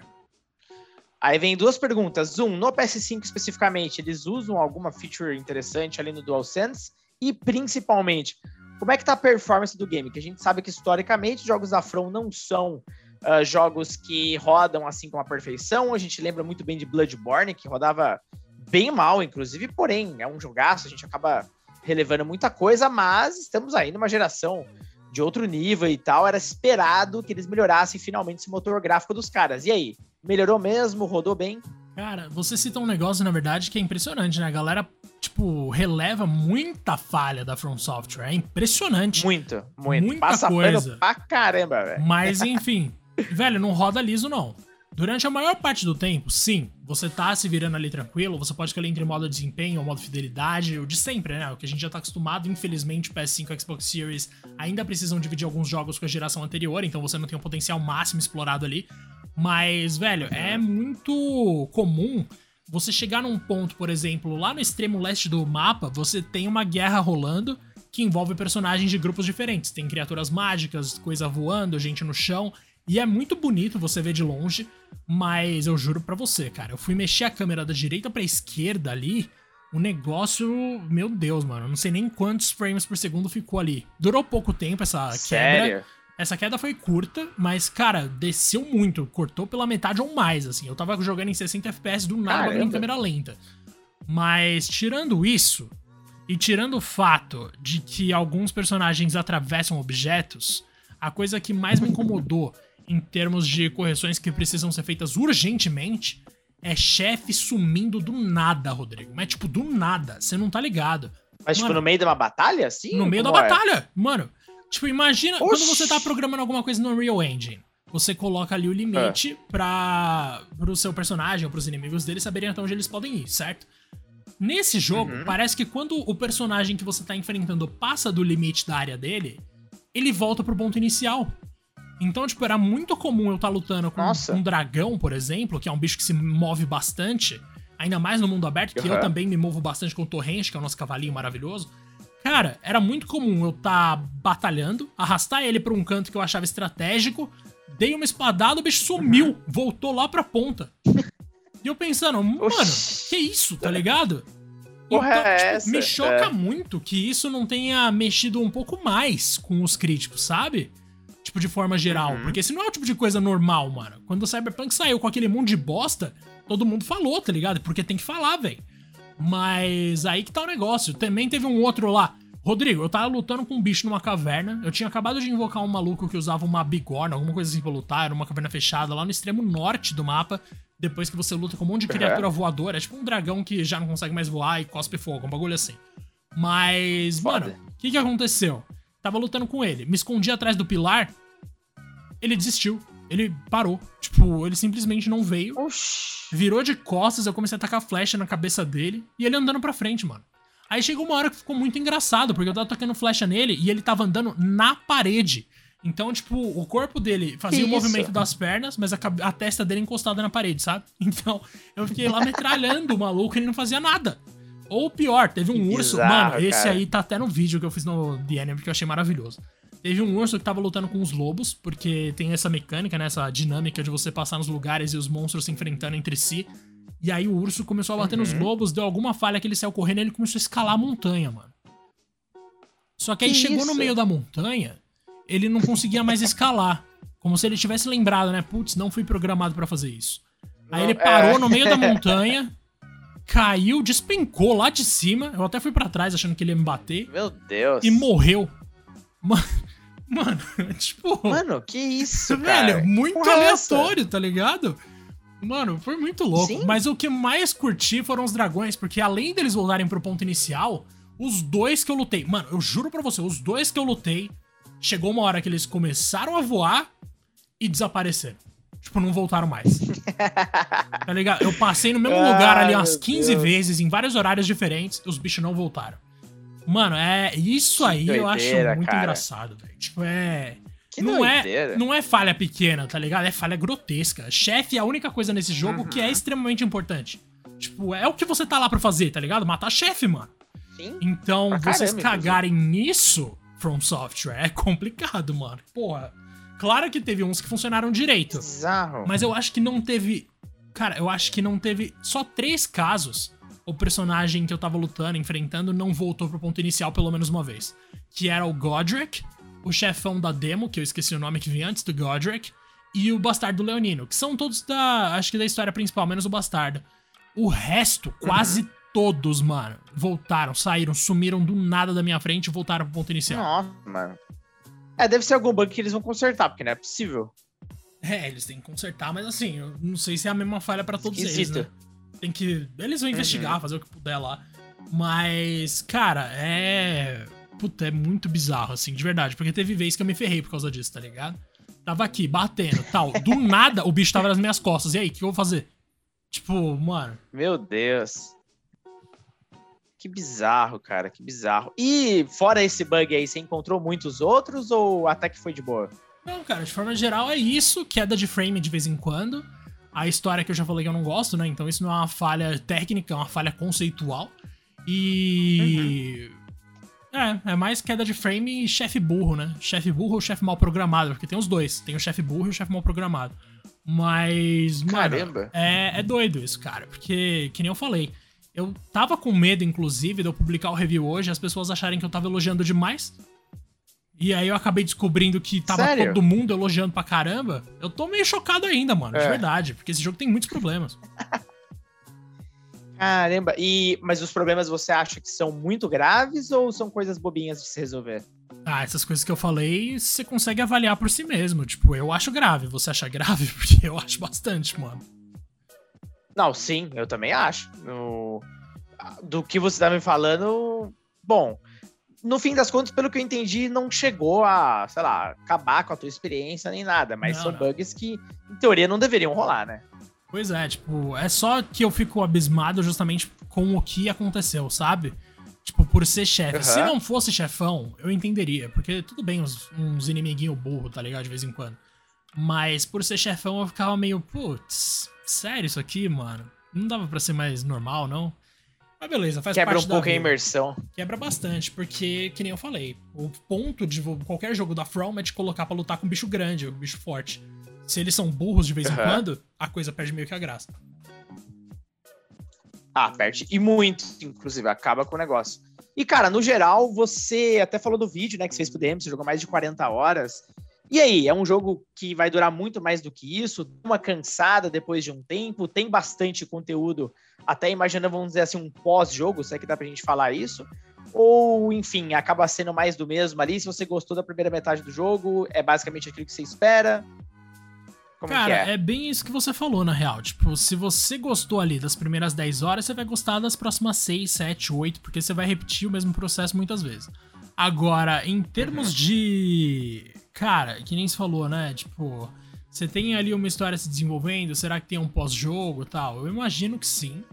Aí vem duas perguntas. Um, no PS5 especificamente, eles usam alguma feature interessante ali no DualSense? E principalmente, como é que tá a performance do game? Que a gente sabe que historicamente jogos da From não são uh, jogos que rodam assim com a perfeição. A gente lembra muito bem de Bloodborne, que rodava bem mal, inclusive, porém, é um jogaço, a gente acaba relevando muita coisa, mas estamos aí numa geração de outro nível e tal. Era esperado que eles melhorassem finalmente esse motor gráfico dos caras. E aí? Melhorou mesmo? Rodou bem? Cara, você cita um negócio, na verdade, que é impressionante, né? A galera, tipo, releva muita falha da From Software. É impressionante. Muito, muito. Muita Passa coisa. pra caramba, velho. Mas, enfim, velho, não roda liso, não. Durante a maior parte do tempo, sim, você tá se virando ali tranquilo, você pode escolher entre modo desempenho ou modo fidelidade, o de sempre, né? O que a gente já tá acostumado, infelizmente, PS5 e Xbox Series ainda precisam dividir alguns jogos com a geração anterior, então você não tem o potencial máximo explorado ali. Mas, velho, é muito comum você chegar num ponto, por exemplo, lá no extremo leste do mapa, você tem uma guerra rolando que envolve personagens de grupos diferentes. Tem criaturas mágicas, coisa voando, gente no chão. E é muito bonito você ver de longe, mas eu juro para você, cara, eu fui mexer a câmera da direita pra esquerda ali, o negócio, meu Deus, mano, eu não sei nem quantos frames por segundo ficou ali. Durou pouco tempo essa Sério? quebra. Essa queda foi curta, mas, cara, desceu muito. Cortou pela metade ou mais, assim. Eu tava jogando em 60 FPS do nada em câmera lenta. Mas, tirando isso, e tirando o fato de que alguns personagens atravessam objetos, a coisa que mais me incomodou em termos de correções que precisam ser feitas urgentemente, é chefe sumindo do nada, Rodrigo. Mas, tipo, do nada. Você não tá ligado. Mas, tipo, Mano, tipo, no meio de uma batalha, assim? No meio da é? batalha. Mano, tipo, imagina Oxi. quando você tá programando alguma coisa no Unreal Engine. Você coloca ali o limite é. pra, pro seu personagem ou pros inimigos dele saberem até onde eles podem ir, certo? Nesse jogo, uhum. parece que quando o personagem que você tá enfrentando passa do limite da área dele, ele volta pro ponto inicial. Então, tipo, era muito comum eu estar tá lutando com Nossa. um dragão, por exemplo, que é um bicho que se move bastante, ainda mais no mundo aberto, que uhum. eu também me movo bastante com o Torrente, que é o nosso cavalinho maravilhoso. Cara, era muito comum eu estar tá batalhando, arrastar ele pra um canto que eu achava estratégico, dei uma espadada, o bicho sumiu, uhum. voltou lá pra ponta. E eu pensando, mano, Oxi. que isso, tá ligado? Então, é tipo, me choca é. muito que isso não tenha mexido um pouco mais com os críticos, sabe? Tipo, de forma geral. Uhum. Porque esse não é o tipo de coisa normal, mano. Quando o Cyberpunk saiu com aquele mundo de bosta, todo mundo falou, tá ligado? Porque tem que falar, velho. Mas aí que tá o negócio. Também teve um outro lá. Rodrigo, eu tava lutando com um bicho numa caverna. Eu tinha acabado de invocar um maluco que usava uma bigorna, alguma coisa assim pra lutar. Era uma caverna fechada lá no extremo norte do mapa. Depois que você luta com um monte de criatura uhum. voadora. É tipo um dragão que já não consegue mais voar e cospe fogo, um bagulho assim. Mas, Foda. mano, o que que aconteceu? Tava lutando com ele. Me escondi atrás do pilar. Ele desistiu. Ele parou. Tipo, ele simplesmente não veio. Oxi. Virou de costas, eu comecei a atacar flecha na cabeça dele. E ele andando pra frente, mano. Aí chegou uma hora que ficou muito engraçado, porque eu tava tocando flecha nele e ele tava andando na parede. Então, tipo, o corpo dele fazia o movimento das pernas, mas a, a testa dele encostada na parede, sabe? Então, eu fiquei lá metralhando o maluco e ele não fazia nada. Ou pior, teve um Que urso. bizarro, mano, esse cara. aí tá até no vídeo que eu fiz no The Enemy, que eu achei maravilhoso. Teve um urso que tava lutando com os lobos, porque tem essa mecânica, né? Essa dinâmica de você passar nos lugares e os monstros se enfrentando entre si. E aí o urso começou a bater nos Uhum. lobos, deu alguma falha que ele saiu correndo e ele começou a escalar a montanha, mano. Só que aí Que chegou no isso? meio da montanha, ele não conseguia mais escalar. Como se ele tivesse lembrado, né? Putz, não fui programado pra fazer isso. Aí ele parou é. no meio da montanha, caiu, despencou lá de cima. Eu até fui pra trás achando que ele ia me bater Meu Deus. e morreu. Mano, mano tipo. Mano, que isso, cara? Velho, muito é aleatório, tá ligado? Mano, foi muito louco. Sim. Mas o que mais curti foram os dragões, porque além deles voltarem pro ponto inicial, os dois que eu lutei. Mano, eu juro pra você, os dois que eu lutei, chegou uma hora que eles começaram a voar e desapareceram. Tipo, não voltaram mais. tá ligado? Eu passei no mesmo lugar ali umas meu 15 Deus. vezes, em vários horários diferentes, e os bichos não voltaram. Mano, é isso Que aí eu acho doideira, muito cara. engraçado, velho. Tipo, é Que não é, doideira. não é falha pequena, tá ligado? É falha grotesca. Chefe é a única coisa nesse jogo que Uhum. é extremamente importante. Tipo, é o que você tá lá pra fazer, tá ligado? Matar chefe, mano. Sim. Então, Pra vocês caramba, cagarem nisso, From Software, é complicado, mano. Porra. Claro que teve uns que funcionaram direito. Bizarro. Mas eu acho que não teve. Cara, eu acho que não teve. Só três casos. O personagem que eu tava lutando, enfrentando, não voltou pro ponto inicial pelo menos uma vez. Que era o Godric, o chefão da demo, que eu esqueci o nome que vinha antes do Godric, e o Bastardo Leonino, que são todos da. Acho que da história principal, menos o Bastardo. O resto, quase todos, mano, voltaram, saíram, sumiram do nada da minha frente e voltaram pro ponto inicial. Nossa, mano. É, deve ser algum bug que eles vão consertar, porque não é possível. É, eles têm que consertar, mas assim, eu não sei se é a mesma falha pra todos eles, Esquisito. né? Tem que. Eles vão investigar, fazer o que puder lá. Mas, cara, é. Puta, é muito bizarro, assim, de verdade. Porque teve vez que eu me ferrei por causa disso, tá ligado? Tava aqui, batendo tal. Do nada, o bicho tava nas minhas costas. E aí, o que eu vou fazer? Tipo, mano. Meu Deus. Que bizarro, cara, que bizarro. E fora esse bug aí, você encontrou muitos outros ou até que foi de boa? Não, cara, de forma geral é isso. Queda de frame de vez em quando. A história que eu já falei que eu não gosto, né? Então isso não é uma falha técnica, é uma falha conceitual. E. É, é mais queda de frame e chefe burro, né? Chefe burro ou chefe mal programado, porque tem os dois. Tem o chefe burro e o chefe mal programado. Mas, mano, Caramba. é, é doido isso, cara. Porque, que nem eu falei, eu tava com medo, inclusive, de eu publicar o review hoje as pessoas acharem que eu tava elogiando demais. E aí eu acabei descobrindo que tava Sério? todo mundo elogiando pra caramba. Eu tô meio chocado ainda, mano, de É. verdade. Porque esse jogo tem muitos problemas. Caramba. E, mas os problemas você acha que são muito graves ou são coisas bobinhas de se resolver? Ah, essas coisas que eu falei, você consegue avaliar por si mesmo. Tipo, eu acho grave. Você acha grave? Porque eu acho bastante, mano. Não, sim, eu também acho. No- Do que você tá me falando, bom, no fim das contas, pelo que eu entendi, não chegou a, sei lá, acabar com a tua experiência nem nada, mas Não, são não. bugs que, em teoria, não deveriam rolar, né? Pois é, tipo, é só que eu fico abismado justamente com o que aconteceu, sabe? Tipo, por ser chefe. Aham. Se não fosse chefão, eu entenderia. Porque tudo bem uns, uns inimiguinhos burro, tá ligado? De vez em quando. Mas por ser chefão, eu ficava meio, putz, sério isso aqui, mano? Não dava pra ser mais normal, não? Mas beleza, faz Quebra parte um da pouco a vida. imersão. Quebra bastante, porque, que nem eu falei, o ponto de qualquer jogo da From é te colocar pra lutar com um bicho grande, um bicho forte. Se eles são burros de vez em Aham. quando, a coisa perde meio que a graça. Ah, perde. E muito, inclusive, acaba com o negócio. E, cara, no geral, você até falou do vídeo, né, que você fez pro DM, você jogou mais de 40 horas. E aí, é um jogo que vai durar muito mais do que isso? Uma cansada depois de um tempo? Tem bastante conteúdo, até imaginando, vamos dizer assim, um pós-jogo, se é que dá pra gente falar isso? Ou, enfim, acaba sendo mais do mesmo ali? Se você gostou da primeira metade do jogo, é basicamente aquilo que você espera? Como Cara, é? é bem isso que você falou, na real. Tipo, se você gostou ali das primeiras 10 horas, você vai gostar das próximas 6, 7, 8, porque você vai repetir o mesmo processo muitas vezes. Agora, em termos de. Cara, que nem se falou, né? Tipo, você tem ali uma história se desenvolvendo, será que tem um pós-jogo e tal? Eu imagino que sim.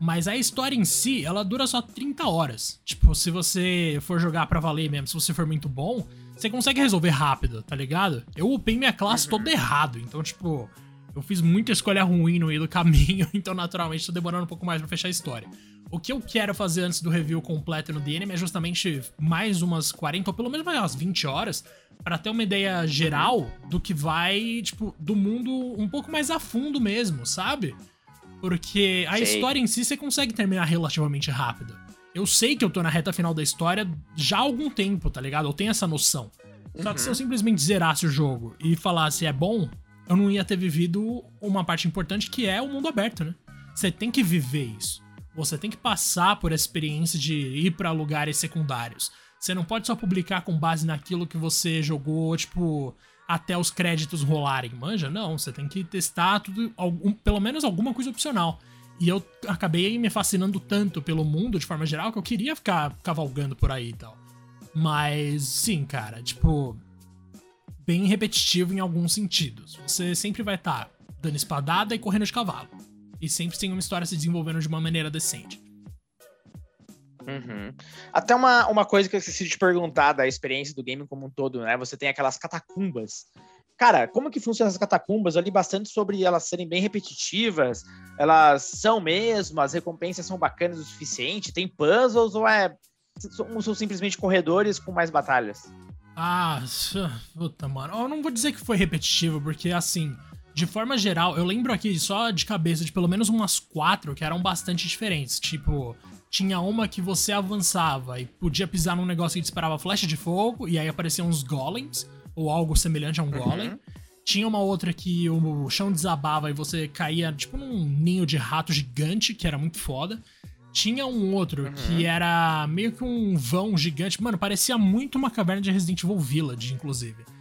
Mas a história em si, ela dura só 30 horas. Tipo, se você for jogar pra valer mesmo, se você for muito bom, você consegue resolver rápido, tá ligado? Eu upei minha classe uhum. todo errado, então, tipo, eu fiz muita escolha ruim no meio do caminho, então naturalmente tô demorando um pouco mais para fechar a história. O que eu quero fazer antes do review completo no DNM é justamente mais umas 40 ou pelo menos mais umas 20 horas para ter uma ideia geral do que vai, tipo, do mundo um pouco mais a fundo mesmo, sabe? Porque a sei. história em si você consegue terminar relativamente rápido. Eu sei que eu tô na reta final da história já há algum tempo, tá ligado? Eu tenho essa noção. Só que se eu uhum. simplesmente zerasse o jogo e falasse é bom, eu não ia ter vivido uma parte importante que é o mundo aberto, né? Você tem que viver isso. Você tem que passar por essa experiência de ir para lugares secundários. Você não pode só publicar com base naquilo que você jogou, tipo, até os créditos rolarem. Manja? Não, você tem que testar tudo, algum, pelo menos alguma coisa opcional. E eu acabei me fascinando tanto pelo mundo de forma geral que eu queria ficar cavalgando por aí e tal. Mas sim, cara, tipo, bem repetitivo em alguns sentidos. Você sempre vai estar tá dando espadada e correndo de cavalo. E sempre tem uma história se desenvolvendo de uma maneira decente. Uhum. Até uma, uma coisa que eu esqueci de te perguntar da experiência do game como um todo, né? Você tem aquelas catacumbas. Cara, como que funcionam essas catacumbas? Eu li bastante sobre elas serem bem repetitivas. Elas são mesmo, as recompensas são bacanas o suficiente? Tem puzzles ou é são, são simplesmente corredores com mais batalhas? Ah, puta, mano. Eu não vou dizer que foi repetitivo, porque assim, de forma geral, eu lembro aqui só de cabeça de pelo menos umas quatro que eram bastante diferentes. Tipo, tinha uma que você avançava e podia pisar num negócio que disparava flecha de fogo e aí apareciam uns golems, ou algo semelhante a um uhum. golem. Tinha uma outra que o chão desabava e você caía, tipo, num ninho de rato gigante, que era muito foda. Tinha um outro uhum. que era meio que um vão gigante. Mano, parecia muito uma caverna de Resident Evil Village, inclusive.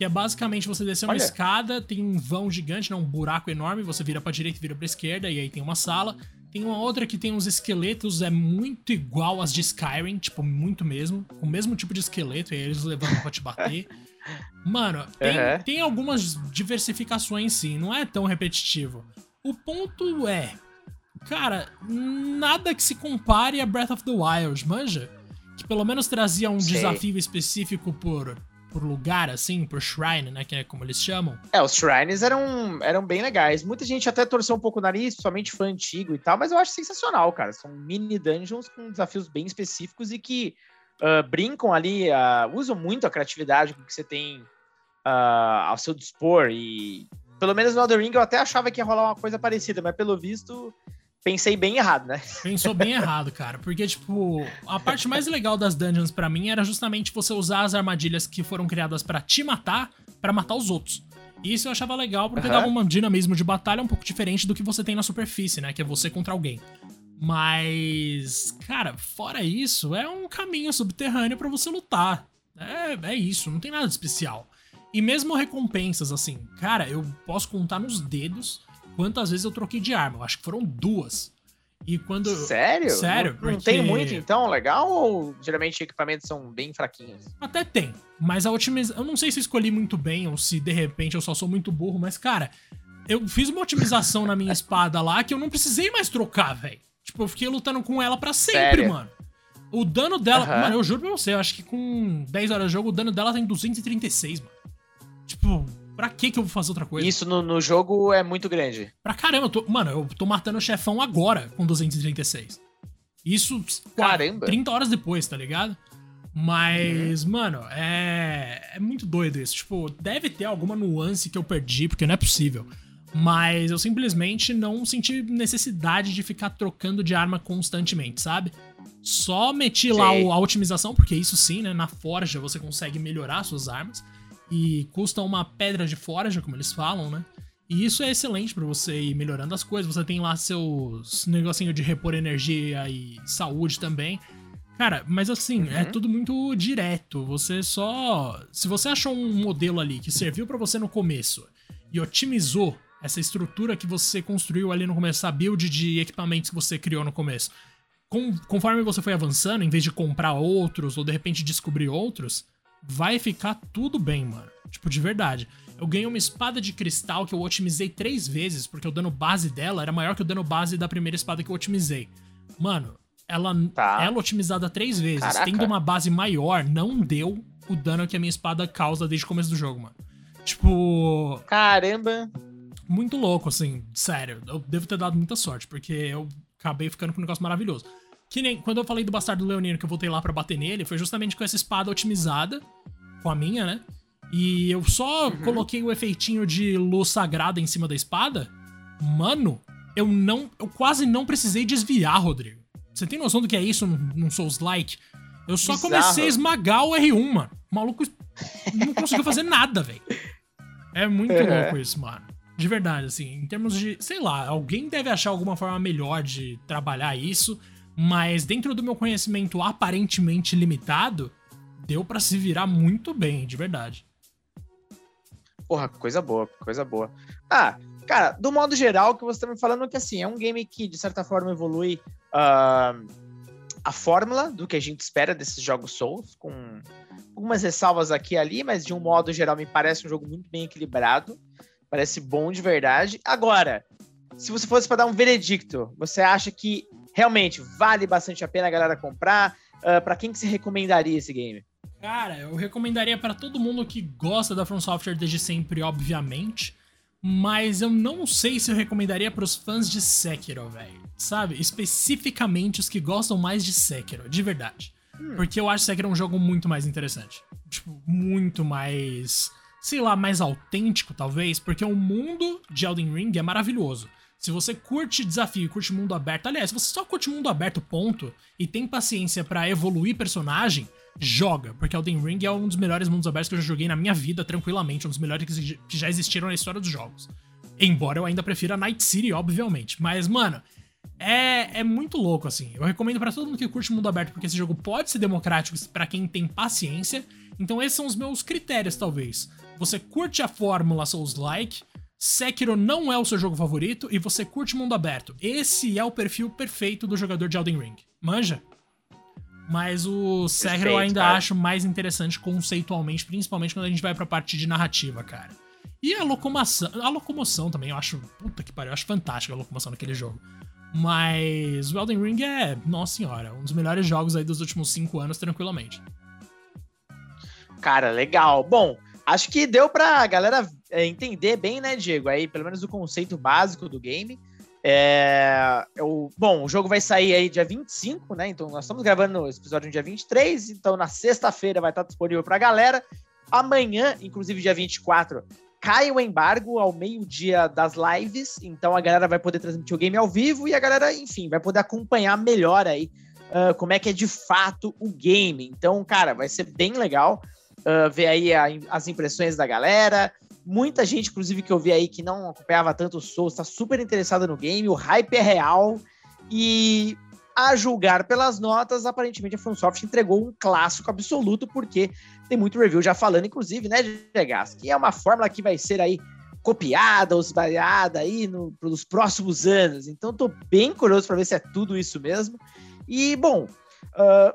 Que é basicamente você descer uma Olha. escada, tem um vão gigante, não, um buraco enorme, você vira pra direita e vira pra esquerda, e aí tem uma sala. Tem uma outra que tem uns esqueletos, é muito igual às de Skyrim, tipo, muito mesmo. O mesmo tipo de esqueleto, e aí eles levantam pra te bater. Mano, tem, uhum. tem algumas diversificações sim, não é tão repetitivo. O ponto é, cara, nada que se compare a Breath of the Wild, manja? Que pelo menos trazia um Sei. desafio específico por por lugar, assim, por shrine, né? Que é como eles chamam. É, os shrines eram, eram bem legais. Muita gente até torceu um pouco o nariz, somente fã antigo e tal, mas eu acho sensacional, cara. São mini dungeons com desafios bem específicos e que uh, brincam ali, uh, usam muito a criatividade que você tem uh, ao seu dispor. E pelo menos no Elden Ring eu até achava que ia rolar uma coisa parecida, mas pelo visto pensei bem errado, né? Pensou bem errado, cara. Porque, tipo, a parte mais legal das dungeons para mim era justamente você usar as armadilhas que foram criadas para te matar, para matar os outros. Isso eu achava legal porque uhum. dava um dinamismo de batalha um pouco diferente do que você tem na superfície, né? Que é você contra alguém. Mas, cara, fora isso, é um caminho subterrâneo para você lutar. É, é isso, não tem nada de especial. E mesmo recompensas, assim, cara, eu posso contar nos dedos quantas vezes eu troquei de arma. Eu acho que foram duas. E quando. Sério? Sério? Não, porque... não tem muito, então, legal? Ou geralmente equipamentos são bem fraquinhos? Até tem. Mas a otimização. Eu não sei se escolhi muito bem ou se de repente eu só sou muito burro, mas, cara, eu fiz uma otimização na minha espada lá que eu não precisei mais trocar, velho. Tipo, eu fiquei lutando com ela para sempre, Sério? mano. O dano dela. Uhum. Mano, eu juro pra você, eu acho que com 10 horas de jogo, o dano dela tá em 236, mano. Tipo, Pra que que eu vou fazer outra coisa? Isso no, no jogo é muito grande. Pra caramba, eu tô, mano, eu tô matando o chefão agora com 236. Isso Caramba. 30 horas depois, tá ligado? Mas, uhum. mano, é, é muito doido isso. Tipo, deve ter alguma nuance que eu perdi, porque não é possível. Mas eu simplesmente não senti necessidade de ficar trocando de arma constantemente, sabe? Só meti sim. lá a otimização, porque isso sim, né? Na forja você consegue melhorar suas armas e custa uma pedra de forja, como eles falam, né? E isso é excelente para você ir melhorando as coisas. Você tem lá seus negocinho de repor energia e saúde também. Cara, mas assim, é uhum. é tudo muito direto. Você só. Se você achou um modelo ali que serviu para você no começo e otimizou essa estrutura que você construiu ali no começo, a build de equipamentos que você criou no começo, com, conforme você foi avançando, em vez de comprar outros ou de repente descobrir outros, vai ficar tudo bem, mano. Tipo, de verdade. Eu ganhei uma espada de cristal que eu otimizei três vezes, porque o dano base dela era maior que o dano base da primeira espada que eu otimizei. Mano, ela, tá. ela otimizada três vezes, Caraca. tendo uma base maior, não deu o dano que a minha espada causa desde o começo do jogo, mano. Tipo. Caramba! Muito louco, assim, sério. Eu devo ter dado muita sorte, porque eu acabei ficando com um negócio maravilhoso. Que nem quando eu falei do Bastardo Leonino que eu voltei lá para bater nele, foi justamente com essa espada otimizada, com a minha, né? E eu só uhum. coloquei o efeitinho de luz sagrada em cima da espada. Mano, eu não. Eu quase não precisei desviar, Rodrigo. Você tem noção do que é isso num, Souls-like? Eu só Bizarro. comecei a esmagar o R1, mano. O maluco não conseguiu fazer nada, velho. É muito é. louco isso, mano. De verdade, assim, em termos de. Sei lá, alguém deve achar alguma forma melhor de trabalhar isso, mas dentro do meu conhecimento aparentemente limitado, deu para se virar muito bem, de verdade. Porra, coisa boa, coisa boa. Ah, cara, do modo geral, que você tá me falando é que assim, é um game que, de certa forma, evolui uh, a fórmula do que a gente espera desses jogos Souls, com algumas ressalvas aqui e ali, mas de um modo geral me parece um jogo muito bem equilibrado. Parece bom de verdade. Agora, se você fosse para dar um veredicto, você acha que realmente vale bastante a pena a galera comprar? Uh, ah, para quem que você recomendaria esse game? Cara, eu recomendaria para todo mundo que gosta da From Software desde sempre, obviamente. Mas eu não sei se eu recomendaria para os fãs de Sekiro, velho. Sabe? Especificamente os que gostam mais de Sekiro, de verdade. Hum. Porque eu acho Sekiro um jogo muito mais interessante. Tipo, muito mais. Sei lá, mais autêntico, talvez. Porque o mundo de Elden Ring é maravilhoso. Se você curte desafio e curte mundo aberto, aliás, se você só curte mundo aberto, ponto, e tem paciência para evoluir personagem, joga, porque Elden Ring é um dos melhores mundos abertos que eu já joguei na minha vida, tranquilamente, um dos melhores que já existiram na história dos jogos. Embora eu ainda prefira Night City, obviamente. Mas, mano, é, é muito louco, assim. Eu recomendo para todo mundo que curte mundo aberto, porque esse jogo pode ser democrático para quem tem paciência. Então, esses são os meus critérios, talvez. Você curte a fórmula Souls-like, Sekiro não é o seu jogo favorito e você curte mundo aberto. Esse é o perfil perfeito do jogador de Elden Ring. Manja? Mas o Sekiro eu ainda cara. acho mais interessante conceitualmente, principalmente quando a gente vai pra parte de narrativa, cara. E a locomoção, a locomoção também, eu acho, puta que pariu, eu acho fantástica a locomoção naquele jogo. Mas o Elden Ring é, nossa senhora, um dos melhores jogos aí dos últimos cinco anos, tranquilamente. Cara, legal. Bom, acho que deu pra galera é, entender bem, né, Diego, aí, pelo menos o conceito básico do game. É, eu, bom, o jogo vai sair aí dia 25, né? Então nós estamos gravando esse episódio no dia 23, então na sexta-feira vai estar disponível pra galera. Amanhã, inclusive dia 24, cai o embargo ao meio-dia das lives, então a galera vai poder transmitir o game ao vivo e a galera, enfim, vai poder acompanhar melhor aí uh, como é que é de fato o game. Então, cara, vai ser bem legal uh, ver aí a, as impressões da galera, Muita gente, inclusive, que eu vi aí que não acompanhava tanto o Souls, está super interessada no game. O hype é real. E a julgar pelas notas, aparentemente a FromSoft entregou um clássico absoluto, porque tem muito review já falando, inclusive, né, Gegas, que é uma fórmula que vai ser aí copiada ou esbaiada aí no, nos próximos anos. Então, tô bem curioso para ver se é tudo isso mesmo. E, bom, uh,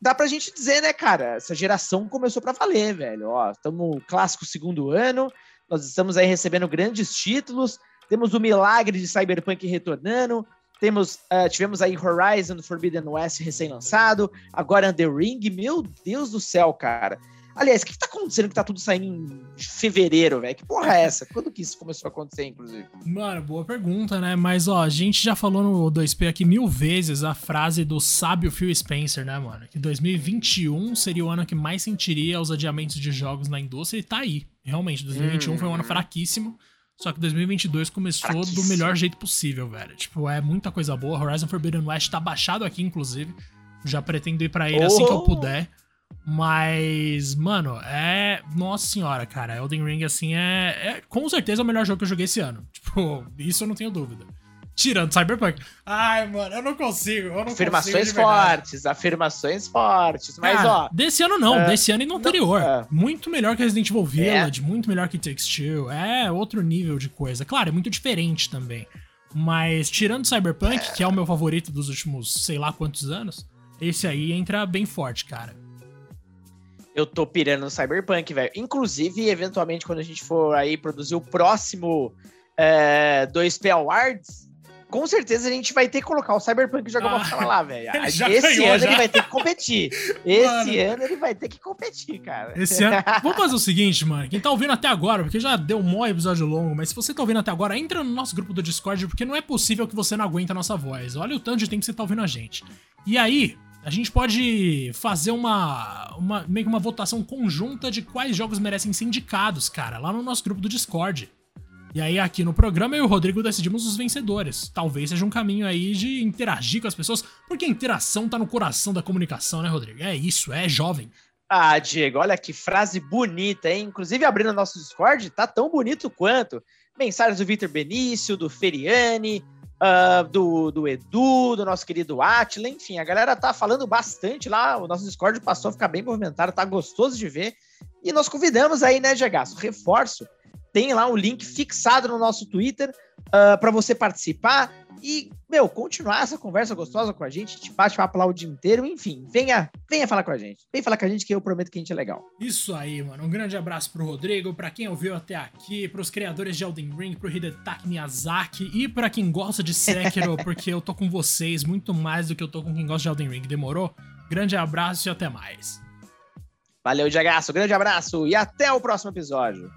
dá pra gente dizer, né, cara, essa geração começou para valer, velho. Ó, estamos clássico segundo ano, nós estamos aí recebendo grandes títulos, temos o milagre de Cyberpunk retornando, temos, uh, tivemos aí Horizon Forbidden West recém-lançado, agora The Ring, meu Deus do céu, cara. Aliás, o que, que tá acontecendo que tá tudo saindo em fevereiro, velho? Que porra é essa? Quando que isso começou a acontecer, inclusive? Mano, boa pergunta, né? Mas, ó, a gente já falou no 2P aqui mil vezes a frase do sábio Phil Spencer, né, mano? Que 2021 seria o ano que mais sentiria os adiamentos de jogos na indústria e tá aí. Realmente, 2021 hum. foi um ano uhum. fraquíssimo. Só que 2022 começou do melhor jeito possível, velho. Tipo, é muita coisa boa. Horizon Forbidden West tá baixado aqui, inclusive. Já pretendo ir para ele oh. assim que eu puder. Mas, mano, é. Nossa senhora, cara. Elden Ring, assim, é, é com certeza o melhor jogo que eu joguei esse ano. Tipo, isso eu não tenho dúvida. Tirando Cyberpunk. Ai, mano, eu não consigo. Eu não afirmações consigo fortes, afirmações fortes. Mas, Cara, ó. Desse ano não, uh, desse ano e no anterior. Uh, muito melhor que Resident Evil Village, é. muito melhor que Takes Two. É outro nível de coisa. Claro, é muito diferente também. Mas, tirando Cyberpunk, é. que é o meu favorito dos últimos sei lá quantos anos, esse aí entra bem forte, cara. Eu tô pirando no Cyberpunk, velho. Inclusive, eventualmente, quando a gente for aí produzir o próximo é, 2P Awards, com certeza a gente vai ter que colocar o Cyberpunk jogar uma ah, lá, velho. Esse ano já. ele vai ter que competir. Esse mano. ano ele vai ter que competir, cara. Esse ano. Vamos fazer o seguinte, mano. Quem tá ouvindo até agora, porque já deu um mó episódio longo, mas se você tá ouvindo até agora, entra no nosso grupo do Discord, porque não é possível que você não aguente a nossa voz. Olha o tanto de tempo que você tá ouvindo a gente. E aí, a gente pode fazer uma, uma meio que uma votação conjunta de quais jogos merecem ser indicados, cara, lá no nosso grupo do Discord. E aí aqui no programa eu e o Rodrigo decidimos os vencedores. Talvez seja um caminho aí de interagir com as pessoas, porque a interação tá no coração da comunicação, né, Rodrigo? É isso, é jovem. Ah, Diego, olha que frase bonita, hein? Inclusive abrindo nosso Discord, tá tão bonito quanto. Mensagens do Vitor Benício, do Feriani, uh, do, do Edu, do nosso querido Atila, enfim, a galera tá falando bastante lá, o nosso Discord passou a ficar bem movimentado, tá gostoso de ver. E nós convidamos aí, né, Gegaço? Reforço, tem lá o um link fixado no nosso Twitter uh, ah, para você participar e, meu, continuar essa conversa gostosa com a gente. Gente bate papo lá o dia inteiro. Enfim, venha, venha falar com a gente. Vem falar com a gente que eu prometo que a gente é legal. Isso aí, mano. Um grande abraço pro Rodrigo, para quem ouviu até aqui, pros criadores de Elden Ring, pro Hidetaki Miyazaki e para quem gosta de Sekiro, porque eu tô com vocês muito mais do que eu tô com quem gosta de Elden Ring. Demorou? Grande abraço e até mais. Valeu, Diagaço. Grande abraço e até o próximo episódio.